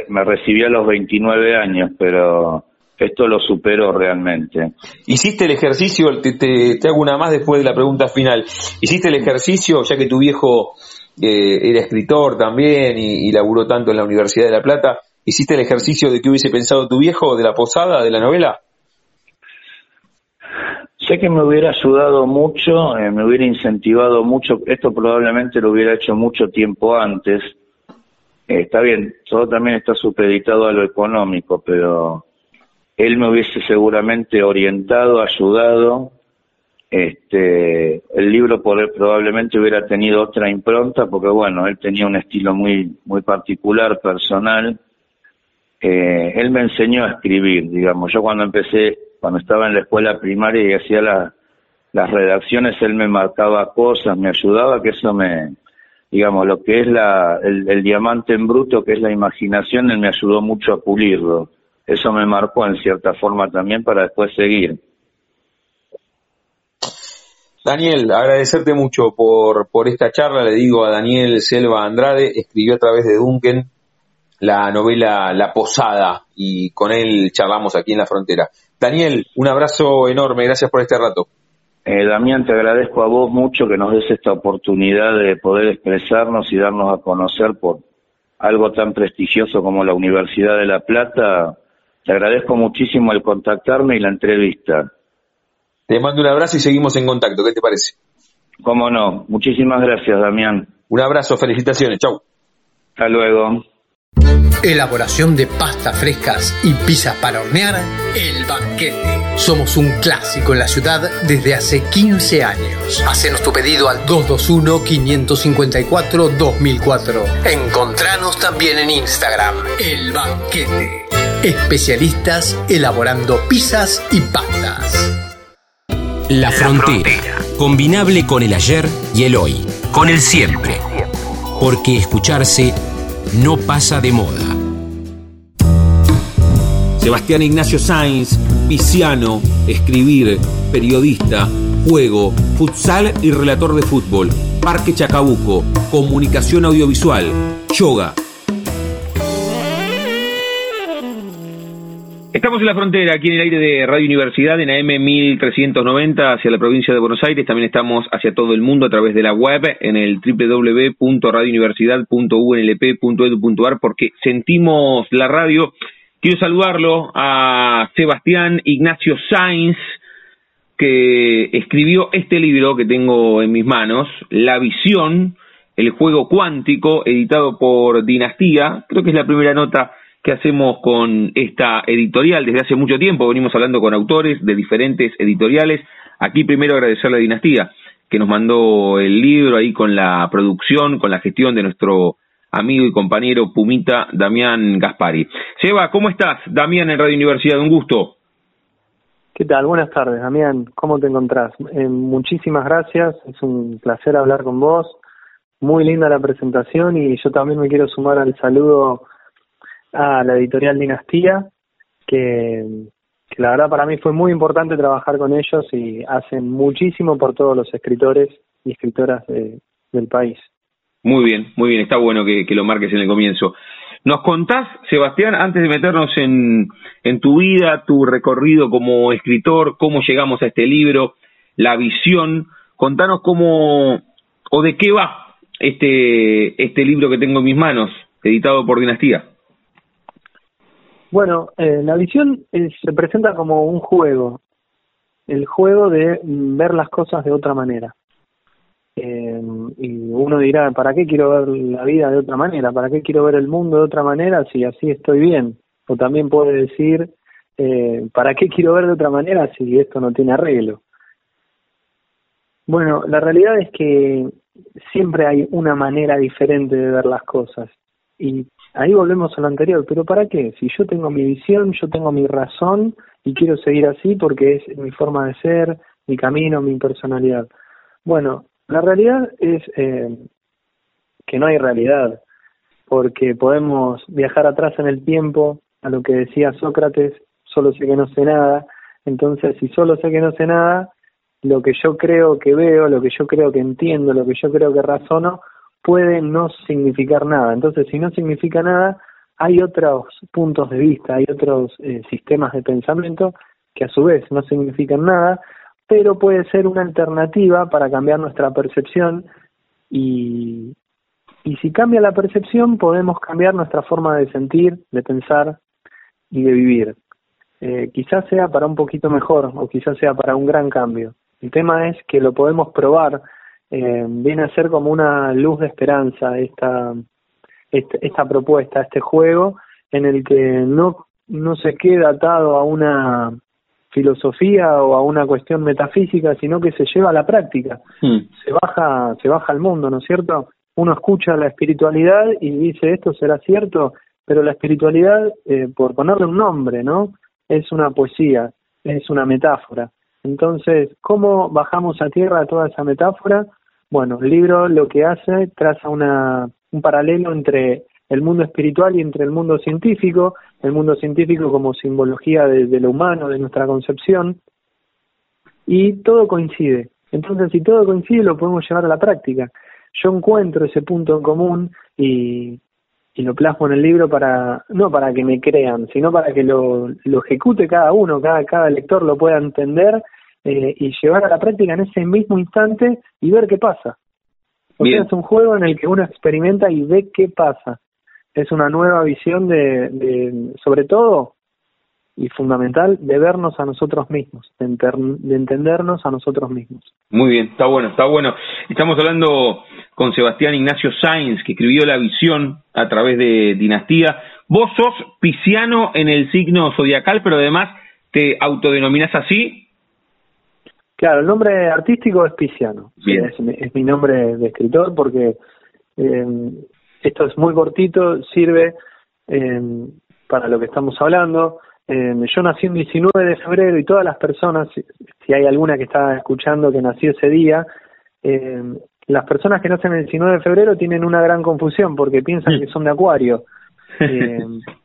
Me, recibí a los 29 años, pero esto lo superó realmente. ¿Hiciste el ejercicio? Te, te, hago una más después de la pregunta final. ¿Hiciste el ejercicio, ya que tu viejo eh, era escritor también y, y, laburó tanto en la Universidad de La Plata? ¿Hiciste el ejercicio de qué hubiese pensado tu viejo de la posada, de la novela? Sé que me hubiera ayudado mucho, eh, me hubiera incentivado mucho, esto probablemente lo hubiera hecho mucho tiempo antes. Eh, está bien, todo también está supeditado a lo económico, pero él me hubiese seguramente orientado, ayudado. Este, el libro probablemente hubiera tenido otra impronta, porque bueno, él tenía un estilo muy, muy particular, personal. Eh, él me enseñó a escribir, digamos. Yo cuando empecé cuando estaba en la escuela primaria y hacía las redacciones, él me marcaba cosas, me ayudaba, que eso me, digamos, lo que es la, el, diamante en bruto, que es la imaginación, él me ayudó mucho a pulirlo. Eso me marcó en cierta forma también para después seguir. Daniel, agradecerte mucho por, por esta charla. Le digo a Daniel Selva Andrade, escribió a través de Duncan la novela La Posada y con él charlamos aquí en la frontera. Daniel, un abrazo enorme, gracias por este rato. Eh, Damián, te agradezco a vos mucho que nos des esta oportunidad de poder expresarnos y darnos a conocer por algo tan prestigioso como la Universidad de La Plata. Te agradezco muchísimo el contactarme y la entrevista. Te mando un abrazo y seguimos en contacto, ¿qué te parece? Cómo no, muchísimas gracias, Damián. Un abrazo, felicitaciones, chau. Hasta luego. Elaboración de pastas frescas y pizza para hornear, El Banquete. Somos un clásico en la ciudad desde hace 15 años. Hacenos tu pedido al 221-554-2004. Encontranos también en Instagram, El Banquete. Especialistas elaborando pizzas y pastas. La frontera. Combinable con el ayer y el hoy. Con el siempre. Porque escucharse no pasa de moda. Sebastián Ignacio Sainz, pisciano, escribir, periodista, juego, futsal y relator de fútbol, Parque Chacabuco, comunicación audiovisual, yoga, Estamos en la frontera, aquí en el aire de Radio Universidad, en AM 1390 hacia la provincia de Buenos Aires. También estamos hacia todo el mundo a través de la web en el www.radiouniversidad.unlp.edu.ar porque sentimos la radio. Quiero saludarlo a Sebastián Ignacio Sainz, que escribió este libro que tengo en mis manos, La visión, el juego cuántico, editado por Dinastía. Creo que es la primera nota ¿Qué hacemos con esta editorial. Desde hace mucho tiempo venimos hablando con autores de diferentes editoriales. Aquí primero agradecer a la dinastía que nos mandó el libro ahí con la producción, con la gestión de nuestro amigo y compañero Pumita Damián Gaspari. Seba, ¿cómo estás? Damián en Radio Universidad, un gusto. ¿Qué tal? Buenas tardes, Damián. ¿Cómo te encontrás? Eh, muchísimas gracias, es un placer hablar con vos. Muy linda la presentación y yo también me quiero sumar al saludo a la editorial Dinastía, que, la verdad para mí fue muy importante trabajar con ellos y hacen muchísimo por todos los escritores y escritoras del país. Muy bien, muy bien, está bueno que, lo marques en el comienzo. ¿Nos contás, Sebastián, antes de meternos en, en tu vida, tu recorrido como escritor, cómo llegamos a este libro, la visión, contanos cómo o de qué va este, este libro que tengo en mis manos, editado por Dinastía? Bueno, eh, la visión se presenta como un juego, el juego de ver las cosas de otra manera. Eh, y uno dirá, ¿para qué quiero ver la vida de otra manera? ¿Para qué quiero ver el mundo de otra manera si así estoy bien? O también puede decir, eh, ¿para qué quiero ver de otra manera si esto no tiene arreglo? Bueno, la realidad es que siempre hay una manera diferente de ver las cosas. Y ahí volvemos a lo anterior, pero ¿para qué? Si yo tengo mi visión, yo tengo mi razón y quiero seguir así porque es mi forma de ser, mi camino, mi personalidad. Bueno, la realidad es eh, que no hay realidad, porque podemos viajar atrás en el tiempo a lo que decía Sócrates, solo sé que no sé nada, entonces si solo sé que no sé nada, lo que yo creo que veo, lo que yo creo que entiendo, lo que yo creo que razono, puede no significar nada. Entonces, si no significa nada, hay otros puntos de vista, hay otros eh, sistemas de pensamiento que a su vez no significan nada, pero puede ser una alternativa para cambiar nuestra percepción y, y si cambia la percepción podemos cambiar nuestra forma de sentir, de pensar y de vivir. Eh, quizás sea para un poquito mejor o quizás sea para un gran cambio. El tema es que lo podemos probar, eh, viene a ser como una luz de esperanza esta, esta, propuesta, este juego, en el que no, no se queda atado a una filosofía o a una cuestión metafísica, sino que se lleva a la práctica. Hmm. Se baja, se baja al mundo, ¿no es cierto? Uno escucha la espiritualidad y dice esto será cierto, pero la espiritualidad, eh, por ponerle un nombre, ¿no? Es una poesía, es una metáfora. Entonces, ¿cómo bajamos a tierra toda esa metáfora? Bueno, el libro lo que hace traza una, un paralelo entre el mundo espiritual y entre el mundo científico, el mundo científico como simbología de, lo humano, de nuestra concepción, y todo coincide. Entonces, si todo coincide, lo podemos llevar a la práctica. Yo encuentro ese punto en común y, y lo plasmo en el libro para no para que me crean, sino para que lo, lo ejecute cada uno, cada, cada lector lo pueda entender eh, y llevar a la práctica en ese mismo instante y ver qué pasa. O sea, es un juego en el que uno experimenta y ve qué pasa. Es una nueva visión de, de sobre todo, y fundamental de vernos a nosotros mismos, de, de, entendernos a nosotros mismos. Muy bien, está bueno, está bueno. Estamos hablando con Sebastián Ignacio Sainz, que escribió La visión a través de Dinastía. Vos sos pisciano en el signo zodiacal, pero además te autodenominas así. Claro, el nombre artístico es pisciano. Es, es, mi nombre de escritor porque eh, esto es muy cortito, sirve eh, para lo que estamos hablando eh, yo nací el 19 de febrero y todas las personas, si hay alguna que está escuchando que nació ese día, las personas que nacen el 19 de febrero tienen una gran confusión porque piensan que son de Acuario.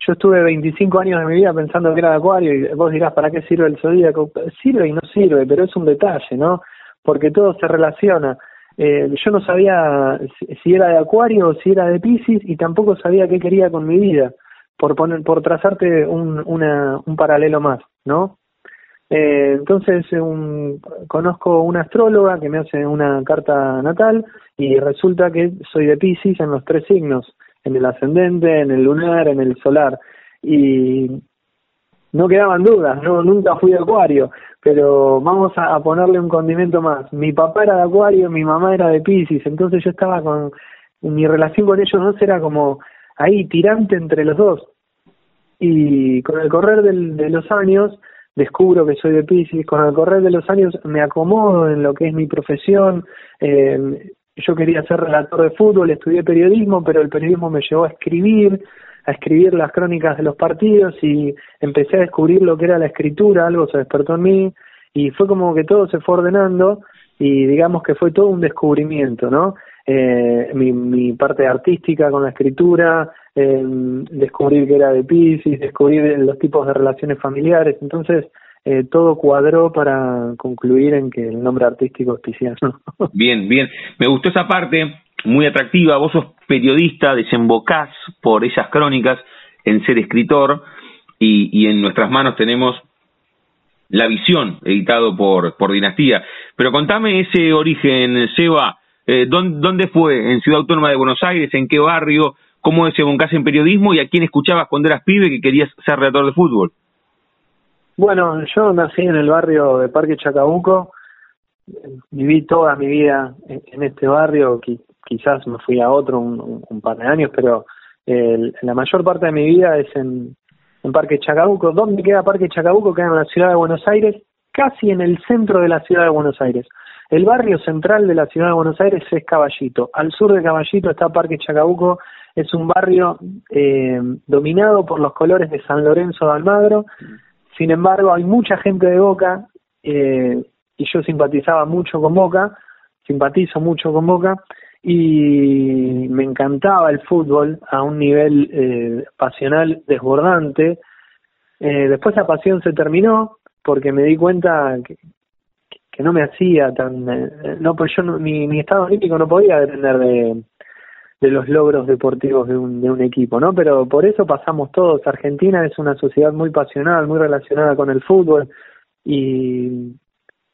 Yo estuve 25 años de mi vida pensando que era de Acuario y vos dirás, ¿para qué sirve el zodíaco? Sirve y no sirve, pero es un detalle, ¿no? Porque todo se relaciona. Eh, yo no sabía si era de Acuario o si era de Pisces y tampoco sabía qué quería con mi vida por poner, por trazarte un, una, un paralelo más, ¿no? Eh, entonces un, conozco una astróloga que me hace una carta natal y resulta que soy de Pisces en los tres signos, en el ascendente, en el lunar, en el solar y no quedaban dudas, no nunca fui de Acuario, pero vamos a, ponerle un condimento más. Mi papá era de Acuario, mi mamá era de Pisces, entonces yo estaba con mi relación con ellos dos era como ahí tirante entre los dos. Y con el correr del, de los años descubro que soy de Pisces, con el correr de los años me acomodo en lo que es mi profesión. Eh, yo quería ser relator de fútbol, estudié periodismo, pero el periodismo me llevó a escribir, a escribir las crónicas de los partidos y empecé a descubrir lo que era la escritura, algo se despertó en mí y fue como que todo se fue ordenando y digamos que fue todo un descubrimiento, ¿no? eh, mi, mi parte artística con la escritura, eh, descubrir que era de Pisces, descubrir los tipos de relaciones familiares, entonces eh, todo cuadró para concluir en que el nombre artístico es pisciano. Bien, bien, me gustó esa parte, muy atractiva, vos sos periodista, desembocás por esas crónicas en ser escritor y, en nuestras manos tenemos La Visión, editado por, por Dinastía. Pero contame ese origen, Seba, Eh, ¿Dónde fue? ¿En Ciudad Autónoma de Buenos Aires? ¿En qué barrio? ¿Cómo desembocaste en periodismo? ¿Y a quién escuchabas cuando eras pibe que querías ser redactor de fútbol? Bueno, yo nací en el barrio de Parque Chacabuco, viví toda mi vida en este barrio, quizás me fui a otro un, par de años, pero la mayor parte de mi vida es en, Parque Chacabuco. ¿Dónde queda Parque Chacabuco? Queda en la ciudad de Buenos Aires, casi en el centro de la ciudad de Buenos Aires. El barrio central de la ciudad de Buenos Aires es Caballito. Al sur de Caballito está Parque Chacabuco. Es un barrio eh, dominado por los colores de San Lorenzo de Almagro. Sin embargo, hay mucha gente de Boca eh, y yo simpatizaba mucho con Boca, simpatizo mucho con Boca y me encantaba el fútbol a un nivel eh, pasional desbordante. Eh, después la pasión se terminó porque me di cuenta que, que no me hacía tan... Eh, no, pues yo mi, mi estado olímpico no podía depender de, de los logros deportivos de un, de un equipo, ¿no? Pero por eso pasamos todos. Argentina es una sociedad muy pasional, muy relacionada con el fútbol y,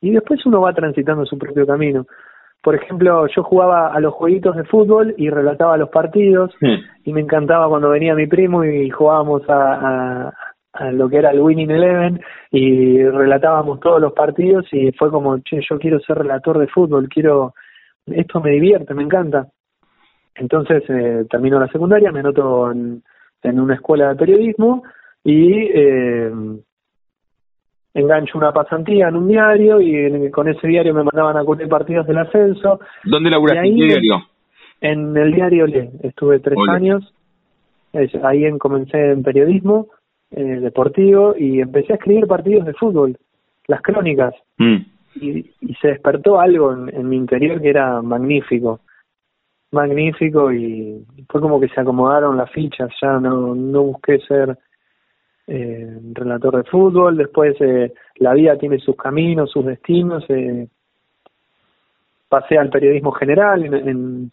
y después uno va transitando su propio camino por ejemplo, yo jugaba a los jueguitos de fútbol y relataba los partidos y me encantaba cuando venía mi primo y jugábamos a, a, lo que era el Winning Eleven y relatábamos todos los partidos y fue como, che, yo quiero ser relator de fútbol, quiero, esto me divierte, me encanta. Entonces eh, termino la secundaria, me anoto en, en una escuela de periodismo y eh, engancho una pasantía en un diario y con ese diario me mandaban a cubrir partidos del ascenso. ¿Dónde laburaste? ¿En qué diario? En el diario Le, estuve tres años, ahí en, comencé en periodismo eh, deportivo y empecé a escribir partidos de fútbol, las crónicas. Mm. Y, y, se despertó algo en, en mi interior que era magnífico, magnífico y fue como que se acomodaron las fichas, ya no, no busqué ser eh, relator de fútbol, después eh, la vida tiene sus caminos, sus destinos, eh, pasé al periodismo general en,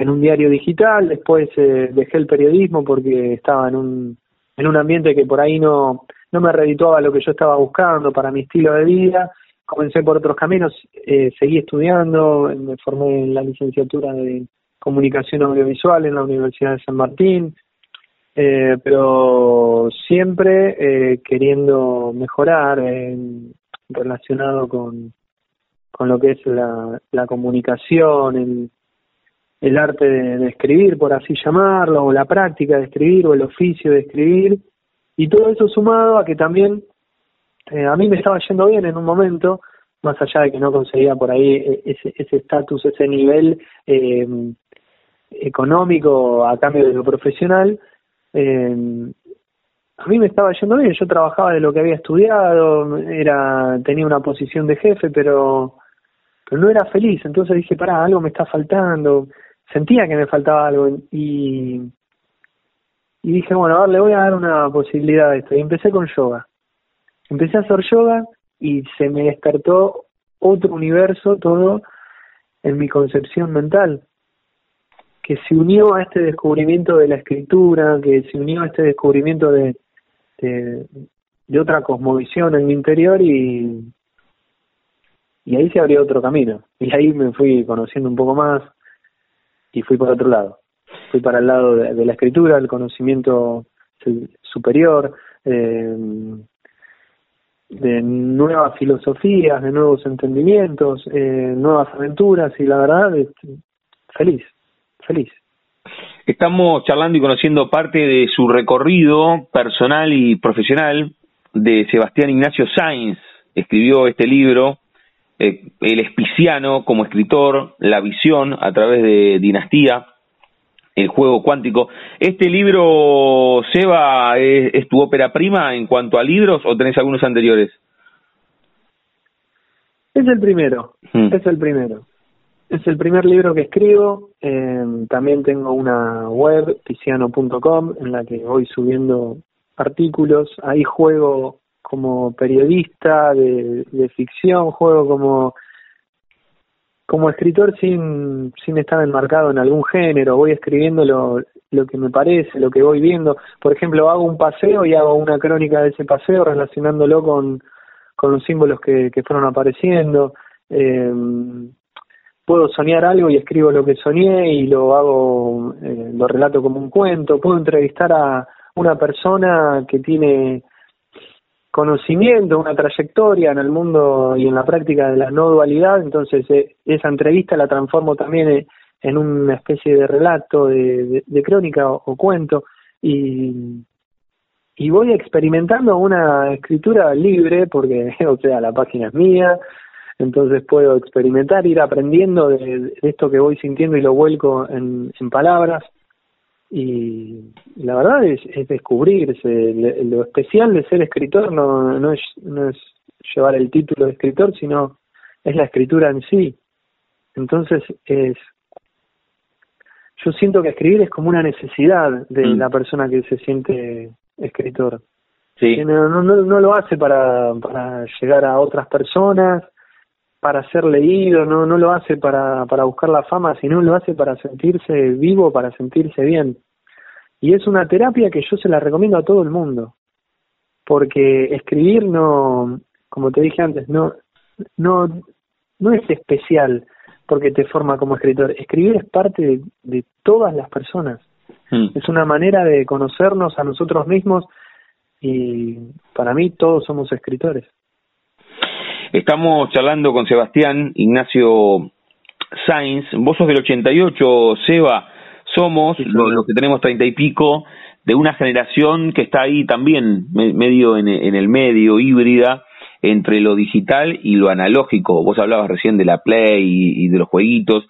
un diario digital, después eh, dejé el periodismo porque estaba en un, en un ambiente que por ahí no, no me redituaba lo que yo estaba buscando para mi estilo de vida, comencé por otros caminos, eh, seguí estudiando, me formé en la licenciatura de comunicación audiovisual en la Universidad de San Martín, eh, pero siempre eh, queriendo mejorar relacionado con, con lo que es la, comunicación, el arte de, escribir, por así llamarlo, o la práctica de escribir, o el oficio de escribir, y todo eso sumado a que también eh, a mí me estaba yendo bien en un momento, más allá de que no conseguía por ahí e, ese estatus, ese, nivel eh, económico a cambio de lo profesional, eh, a mí me estaba yendo bien, yo trabajaba de lo que había estudiado, era tenía una posición de jefe, pero, pero no era feliz, entonces dije, pará, algo me está faltando, sentía que me faltaba algo y, y dije, bueno, a ver, le voy a dar una posibilidad a esto, y empecé con yoga. Empecé a hacer yoga y se me despertó otro universo todo en mi concepción mental que se unió a este descubrimiento de la escritura, que se unió a este descubrimiento de, de, otra cosmovisión en mi interior y, y ahí se abrió otro camino. Y ahí me fui conociendo un poco más y fui por otro lado. Fui para el lado de, la escritura, el conocimiento superior, eh, de nuevas filosofías, de nuevos entendimientos, eh, nuevas aventuras y la verdad, feliz feliz. Estamos charlando y conociendo parte de su recorrido personal y profesional de Sebastián Ignacio Sainz. Escribió este libro, eh, El Espiciano como escritor, La visión a través de Dinastía, El juego cuántico. ¿Este libro, Seba, es, tu ópera prima en cuanto a libros o tenés algunos anteriores? Es el primero, hmm. es el primero. Es el primer libro que escribo. Eh, también tengo una web, ticiano.com, en la que voy subiendo artículos. Ahí juego como periodista de, de ficción, juego como como escritor sin, sin estar enmarcado en algún género, voy escribiendo lo, lo que me parece, lo que voy viendo. Por ejemplo, hago un paseo y hago una crónica de ese paseo relacionándolo con, con los símbolos que, que fueron apareciendo. Eh, puedo soñar algo y escribo lo que soñé y lo hago, eh, lo relato como un cuento, puedo entrevistar a una persona que tiene conocimiento, una trayectoria en el mundo y en la práctica de la no dualidad, entonces eh, esa entrevista la transformo también en una especie de relato, de, crónica o, cuento, y, y voy experimentando una escritura libre, porque, o sea, la página es mía, entonces puedo experimentar, ir aprendiendo de, esto que voy sintiendo y lo vuelco en, palabras. Y la verdad es, descubrirse. lo especial de ser escritor no, no, es, no es llevar el título de escritor, sino es la escritura en sí. Entonces es yo siento que escribir es como una necesidad de mm. la persona que se siente escritor. Sí. No, no, no, lo hace para, para llegar a otras personas, para ser leído, no, no lo hace para, para buscar la fama, sino lo hace para sentirse vivo, para sentirse bien. Y es una terapia que yo se la recomiendo a todo el mundo, porque escribir no, como te dije antes, no, no, no es especial porque te forma como escritor. Escribir es parte de, todas las personas. Hmm. Es una manera de conocernos a nosotros mismos y para mí todos somos escritores. Estamos charlando con Sebastián Ignacio Sainz. Vos sos del 88, Seba. Somos los, que tenemos treinta y pico de una generación que está ahí también, medio en, el medio, híbrida, entre lo digital y lo analógico. Vos hablabas recién de la Play y, de los jueguitos.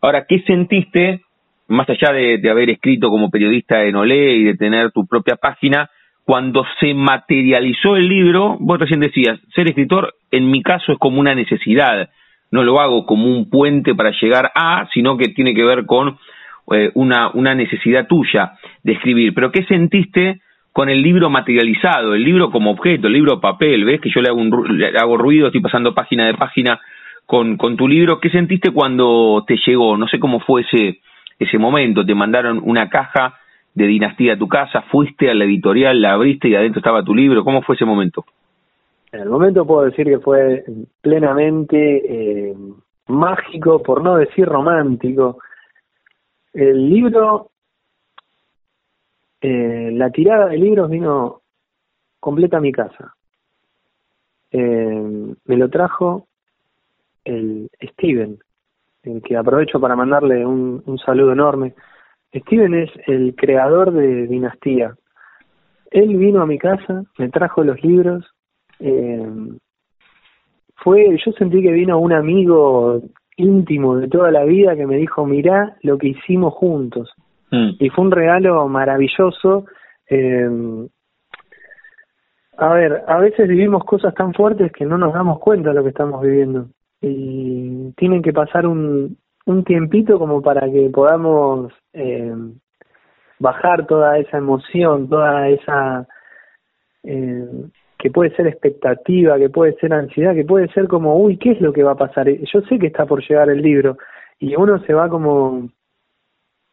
Ahora, ¿qué sentiste, más allá de, de, haber escrito como periodista en Olé y de tener tu propia página, cuando se materializó el libro, vos recién decías, ser escritor en mi caso es como una necesidad, no lo hago como un puente para llegar a, sino que tiene que ver con eh, una, una necesidad tuya de escribir. Pero ¿qué sentiste con el libro materializado, el libro como objeto, el libro papel? ¿Ves que yo le hago, un, le hago ruido, estoy pasando página de página con, con tu libro? ¿Qué sentiste cuando te llegó? No sé cómo fue ese, ese momento, te mandaron una caja de Dinastía a tu casa, fuiste a la editorial, la abriste y adentro estaba tu libro. ¿Cómo fue ese momento? En el momento puedo decir que fue plenamente eh, mágico, por no decir romántico. El libro, eh, la tirada de libros vino completa a mi casa. Eh, me lo trajo el Steven, el que aprovecho para mandarle un saludo enorme. Steven es el creador de Dinastía. Él vino a mi casa, me trajo los libros. Eh, fue, yo sentí que vino un amigo íntimo de toda la vida que me dijo, mirá lo que hicimos juntos. Mm. Y fue un regalo maravilloso. Eh, a ver, a veces vivimos cosas tan fuertes que no nos damos cuenta de lo que estamos viviendo. Y tienen que pasar un, un tiempito como para que podamos eh, bajar toda esa emoción, toda esa eh, que puede ser expectativa, que puede ser ansiedad, que puede ser como, uy, ¿qué es lo que va a pasar? Yo sé que está por llegar el libro y uno se va como,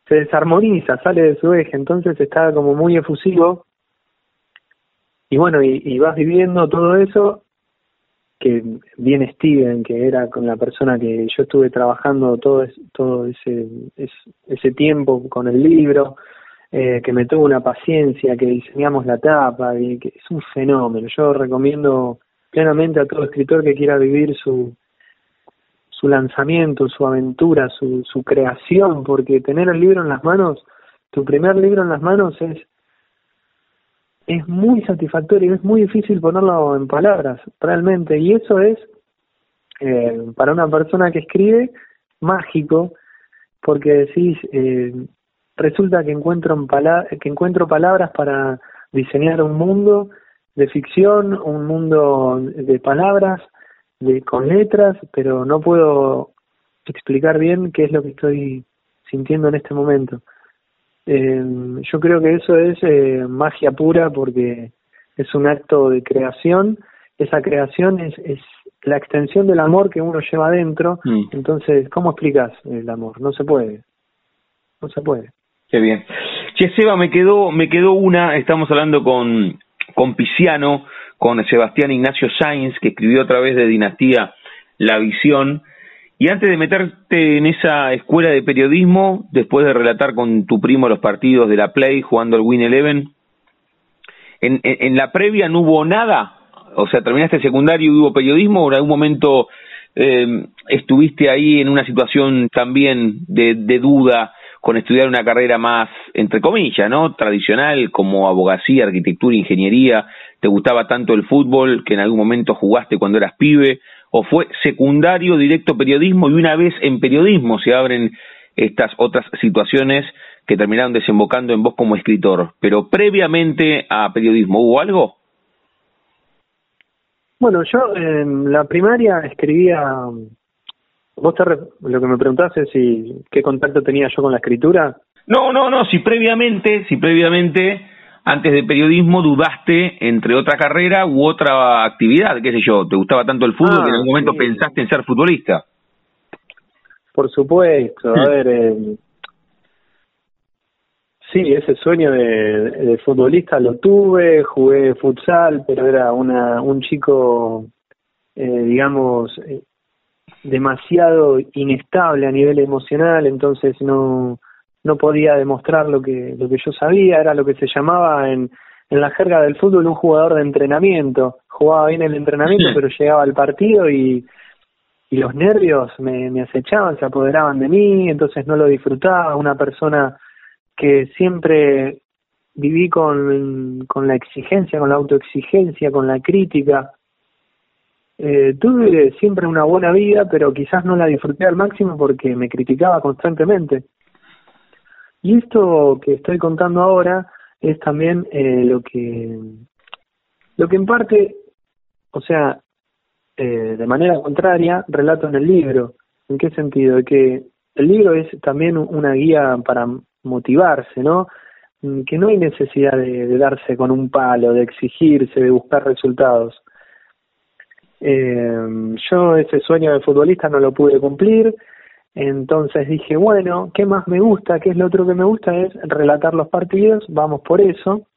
se desarmoniza, sale de su eje, entonces está como muy efusivo y bueno, y, y vas viviendo todo eso que viene Steven, que era con la persona que yo estuve trabajando todo, todo ese, ese, tiempo con el libro, eh, que me tuvo una paciencia, que diseñamos la tapa, y que es un fenómeno. Yo recomiendo plenamente a todo escritor que quiera vivir su, su lanzamiento, su aventura, su, su creación, porque tener el libro en las manos, tu primer libro en las manos es es muy satisfactorio, es muy difícil ponerlo en palabras, realmente, y eso es, eh, para una persona que escribe, mágico, porque decís, eh, resulta que encuentro, que encuentro palabras para diseñar un mundo de ficción, un mundo de palabras, de con letras, pero no puedo explicar bien qué es lo que estoy sintiendo en este momento. Eh, yo creo que eso es eh, magia pura porque es un acto de creación. Esa creación es, es la extensión del amor que uno lleva adentro. Mm. Entonces, ¿cómo explicas el amor? No se puede. No se puede. Qué bien. Che, Seba, me quedó, me quedó una, estamos hablando con, con Pisiano, con Sebastián Ignacio Sainz, que escribió a través de Dinastía La Visión, Y antes de meterte en esa escuela de periodismo, después de relatar con tu primo los partidos de la Play jugando al Win Eleven, en, la previa no hubo nada. O sea, terminaste el secundario y hubo periodismo, o en algún momento eh, estuviste ahí en una situación también de, de duda con estudiar una carrera más, entre comillas, ¿no? Tradicional, como abogacía, arquitectura, ingeniería, te gustaba tanto el fútbol que en algún momento jugaste cuando eras pibe, o fue secundario, directo periodismo, y una vez en periodismo se abren estas otras situaciones que terminaron desembocando en vos como escritor. Pero previamente a periodismo, ¿hubo algo? Bueno, yo en la primaria escribía Vos te lo que me preguntaste es si qué contacto tenía yo con la escritura. No, no, no, si previamente, si previamente antes de periodismo dudaste entre otra carrera u otra actividad, qué sé yo, te gustaba tanto el fútbol que en algún ah, momento pensaste en ser futbolista. Por supuesto, a ver, eh, sí, ese sueño de, futbolista lo tuve, jugué futsal, pero era una un chico, eh, digamos, eh, demasiado inestable a nivel emocional, entonces no, no podía demostrar lo que, lo que yo sabía, era lo que se llamaba en, en la jerga del fútbol un jugador de entrenamiento, jugaba bien el entrenamiento, pero llegaba al partido y, y los nervios me, me acechaban, se apoderaban de mí, entonces no lo disfrutaba, una persona que siempre viví con, con la exigencia, con la autoexigencia, con la crítica, eh, tuve siempre una buena vida, pero quizás no la disfruté al máximo porque me criticaba constantemente. Y esto que estoy contando ahora es también eh, lo que lo que en parte, o sea, eh, de manera contraria, relato en el libro. ¿En qué sentido? De que el libro es también una guía para motivarse, ¿no? Mm, que no hay necesidad de darse con un palo, de exigirse, de buscar resultados eh, yo ese sueño de futbolista no lo pude cumplir, entonces dije, bueno, ¿qué más me gusta? ¿Qué es lo otro que me gusta? Es relatar los partidos, vamos por eso.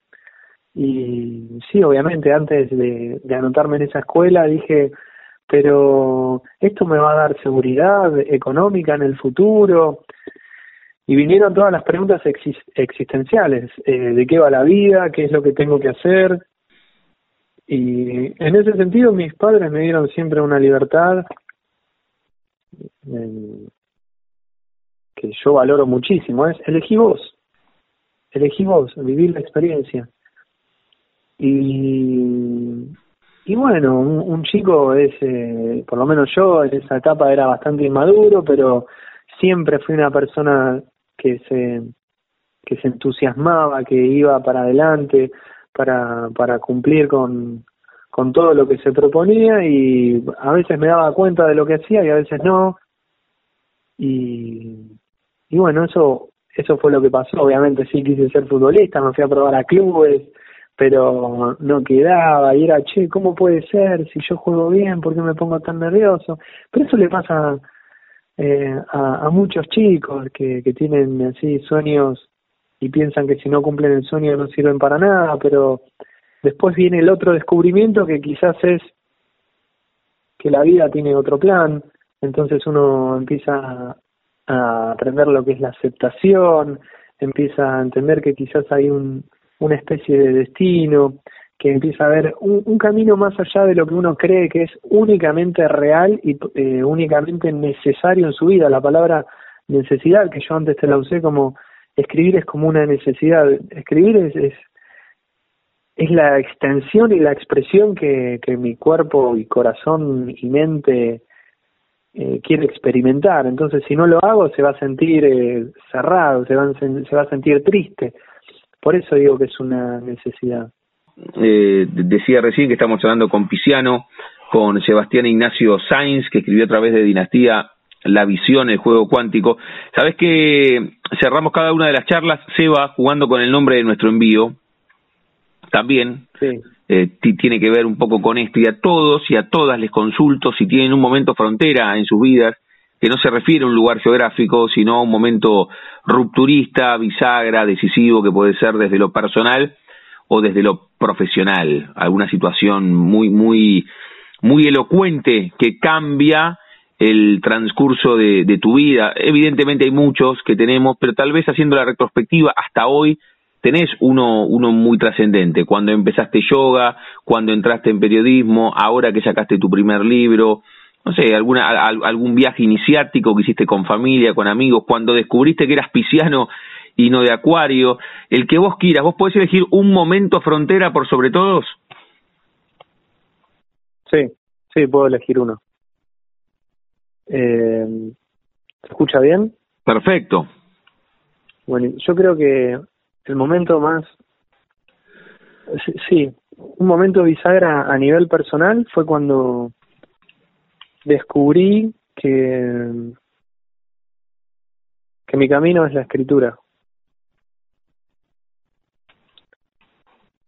Y sí, obviamente antes de, anotarme en esa escuela dije, pero esto me va a dar seguridad económica en el futuro. Y vinieron todas las preguntas existenciales, eh, de qué va la vida, qué es lo que tengo que hacer, y en ese sentido mis padres me dieron siempre una libertad que yo valoro muchísimo, es elegí vos, elegí vos, vivir la experiencia. Y, y bueno, un, chico es, eh, por lo menos yo en esa etapa era bastante inmaduro, pero siempre fui una persona que se, que se entusiasmaba, que iba para adelante, para, para cumplir con, con todo lo que se proponía y a veces me daba cuenta de lo que hacía y a veces no. Y, y bueno, eso eso fue lo que pasó. Obviamente sí quise ser futbolista, me fui a probar a clubes, pero no quedaba y era, che, ¿cómo puede ser? Si yo juego bien, ¿por qué me pongo tan nervioso? Pero eso le pasa eh, a, a muchos chicos que, que tienen así sueños y piensan que si no cumplen el sueño no sirven para nada, pero después viene el otro descubrimiento que quizás es que la vida tiene otro plan, entonces uno empieza a aprender lo que es la aceptación, empieza a entender que quizás hay un, una especie de destino, que empieza a ver un, camino más allá de lo que uno cree que es únicamente real y eh, únicamente necesario en su vida. La palabra necesidad, que yo antes te la usé como escribir es como una necesidad. Escribir es, es, es la extensión y la expresión que, que mi cuerpo y corazón y mente eh, quiere experimentar. Entonces, si no lo hago, se va a sentir eh, cerrado, se va, se va a sentir triste. Por eso digo que es una necesidad. Eh, decía recién que estamos hablando con Pisiano, con Sebastián Ignacio Sainz, que escribió a través de Dinastía la visión, el juego cuántico. Sabes que cerramos cada una de las charlas, Seba, jugando con el nombre de nuestro envío. También eh, tiene que ver un poco con esto. Y a todos y a todas les consulto si tienen un momento frontera en sus vidas, que no se refiere a un lugar geográfico, sino a un momento rupturista, bisagra, decisivo, que puede ser desde lo personal o desde lo profesional. Alguna situación muy, muy, muy elocuente que cambia el transcurso de, de, tu vida. Evidentemente hay muchos que tenemos, pero tal vez haciendo la retrospectiva hasta hoy tenés uno, uno muy trascendente. Cuando empezaste yoga, cuando entraste en periodismo, ahora que sacaste tu primer libro, no sé, alguna, algún viaje iniciático que hiciste con familia, con amigos, cuando descubriste que eras pisciano y no de acuario, el que vos quieras, vos podés elegir un momento frontera por sobre todos. Sí, sí, puedo elegir uno. Eh, ¿Se escucha bien? Perfecto. Bueno, yo creo que el momento más, sí, un momento bisagra a nivel personal fue cuando descubrí que, que mi camino es la escritura.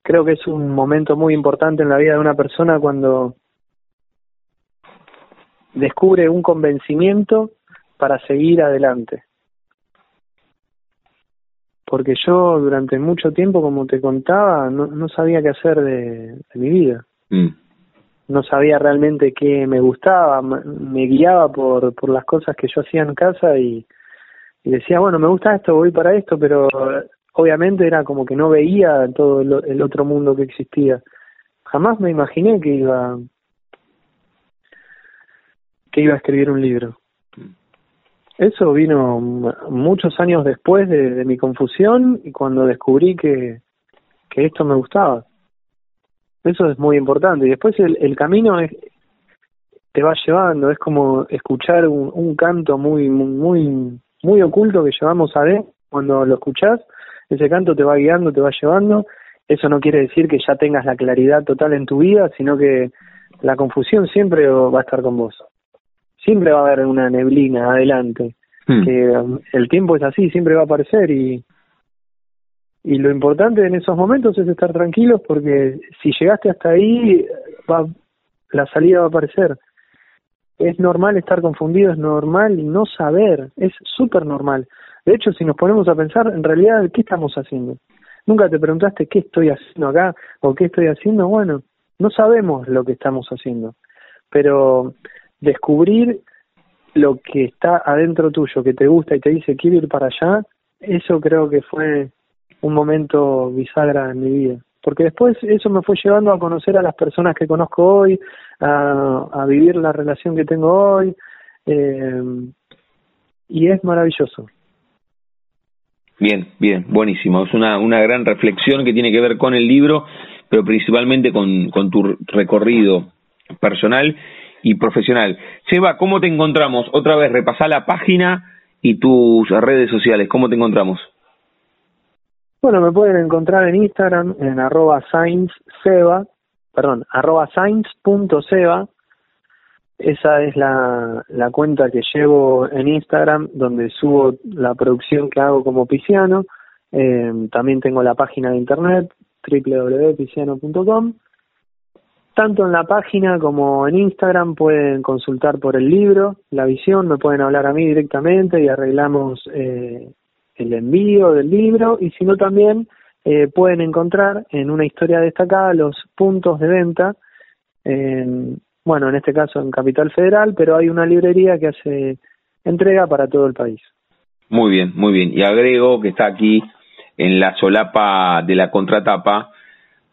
Creo que es un momento muy importante en la vida de una persona cuando descubre un convencimiento para seguir adelante. Porque yo durante mucho tiempo, como te contaba, no, no sabía qué hacer de, mi vida. Mm. No sabía realmente qué me gustaba, me guiaba por, por las cosas que yo hacía en casa y, y decía, bueno, me gusta esto, voy para esto, pero obviamente era como que no veía todo el, otro mundo que existía. Jamás me imaginé que iba que iba a escribir un libro. Eso vino muchos años después de, mi confusión y cuando descubrí que, que esto me gustaba. Eso es muy importante. Y después el, camino es, te va llevando, es como escuchar un, un canto muy, muy, muy oculto que llevamos a ver cuando lo escuchás ese canto te va guiando, te va llevando. Eso no quiere decir que ya tengas la claridad total en tu vida, sino que la confusión siempre va a estar con vos. Siempre va a haber una neblina adelante. Hmm. Que um, el tiempo es así, siempre va a aparecer y y lo importante en esos momentos es estar tranquilos porque si llegaste hasta ahí va, la salida va a aparecer es normal estar confundido es normal no saber es súper normal de hecho, si nos ponemos a pensar, en realidad, ¿qué estamos haciendo? Nunca te preguntaste qué estoy haciendo acá o qué estoy haciendo. Bueno, no sabemos lo que estamos haciendo, pero descubrir lo que está adentro tuyo, que te gusta y te dice quiero ir para allá, eso creo que fue un momento bisagra en mi vida. Porque después eso me fue llevando a conocer a las personas que conozco hoy, a, a vivir la relación que tengo hoy, eh, y es maravilloso. Bien, bien, buenísimo. Es una, una gran reflexión que tiene que ver con el libro, pero principalmente con, con tu recorrido personal y profesional. Seba, ¿cómo te encontramos? Otra vez, repasá la página y tus redes sociales. ¿Cómo te encontramos? Bueno, me pueden encontrar en Instagram en arroba science.seba, perdón, arroba science.seba esa es la, la cuenta que llevo en Instagram, donde subo la producción que hago como pisciano. Eh, también tengo la página de internet, www.pisciano.com. Tanto en la página como en Instagram pueden consultar por el libro, la visión, me pueden hablar a mí directamente y arreglamos eh, el envío del libro y si no también eh, pueden encontrar en una historia destacada los puntos de venta en bueno, en este caso en Capital Federal, pero hay una librería que hace entrega para todo el país. Muy bien, muy bien. Y agrego que está aquí en la solapa de la contratapa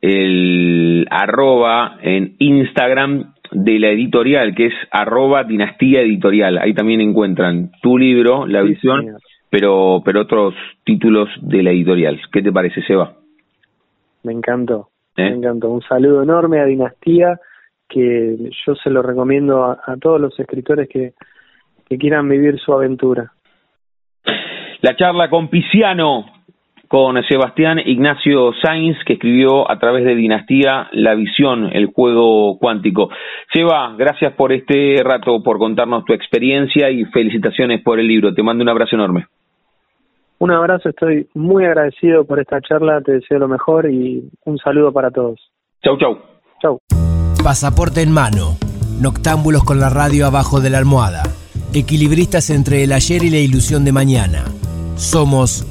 el arroba en Instagram de la editorial, que es arroba dinastía editorial. Ahí también encuentran tu libro, La Visión, pero, pero otros títulos de la editorial. ¿Qué te parece, Seba? Me encantó, me ¿Eh? encantó. Un saludo enorme a Dinastía que yo se lo recomiendo a, todos los escritores que, que quieran vivir su aventura. La charla con Pisiano, con Sebastián Ignacio Sainz, que escribió a través de Dinastía La Visión, el juego cuántico. Seba, gracias por este rato, por contarnos tu experiencia y felicitaciones por el libro. Te mando un abrazo enorme. Un abrazo, estoy muy agradecido por esta charla, te deseo lo mejor y un saludo para todos. Chau, chau. Chau. Pasaporte en mano. Noctámbulos con la radio abajo de la almohada. Equilibristas entre el ayer y la ilusión de mañana. Somos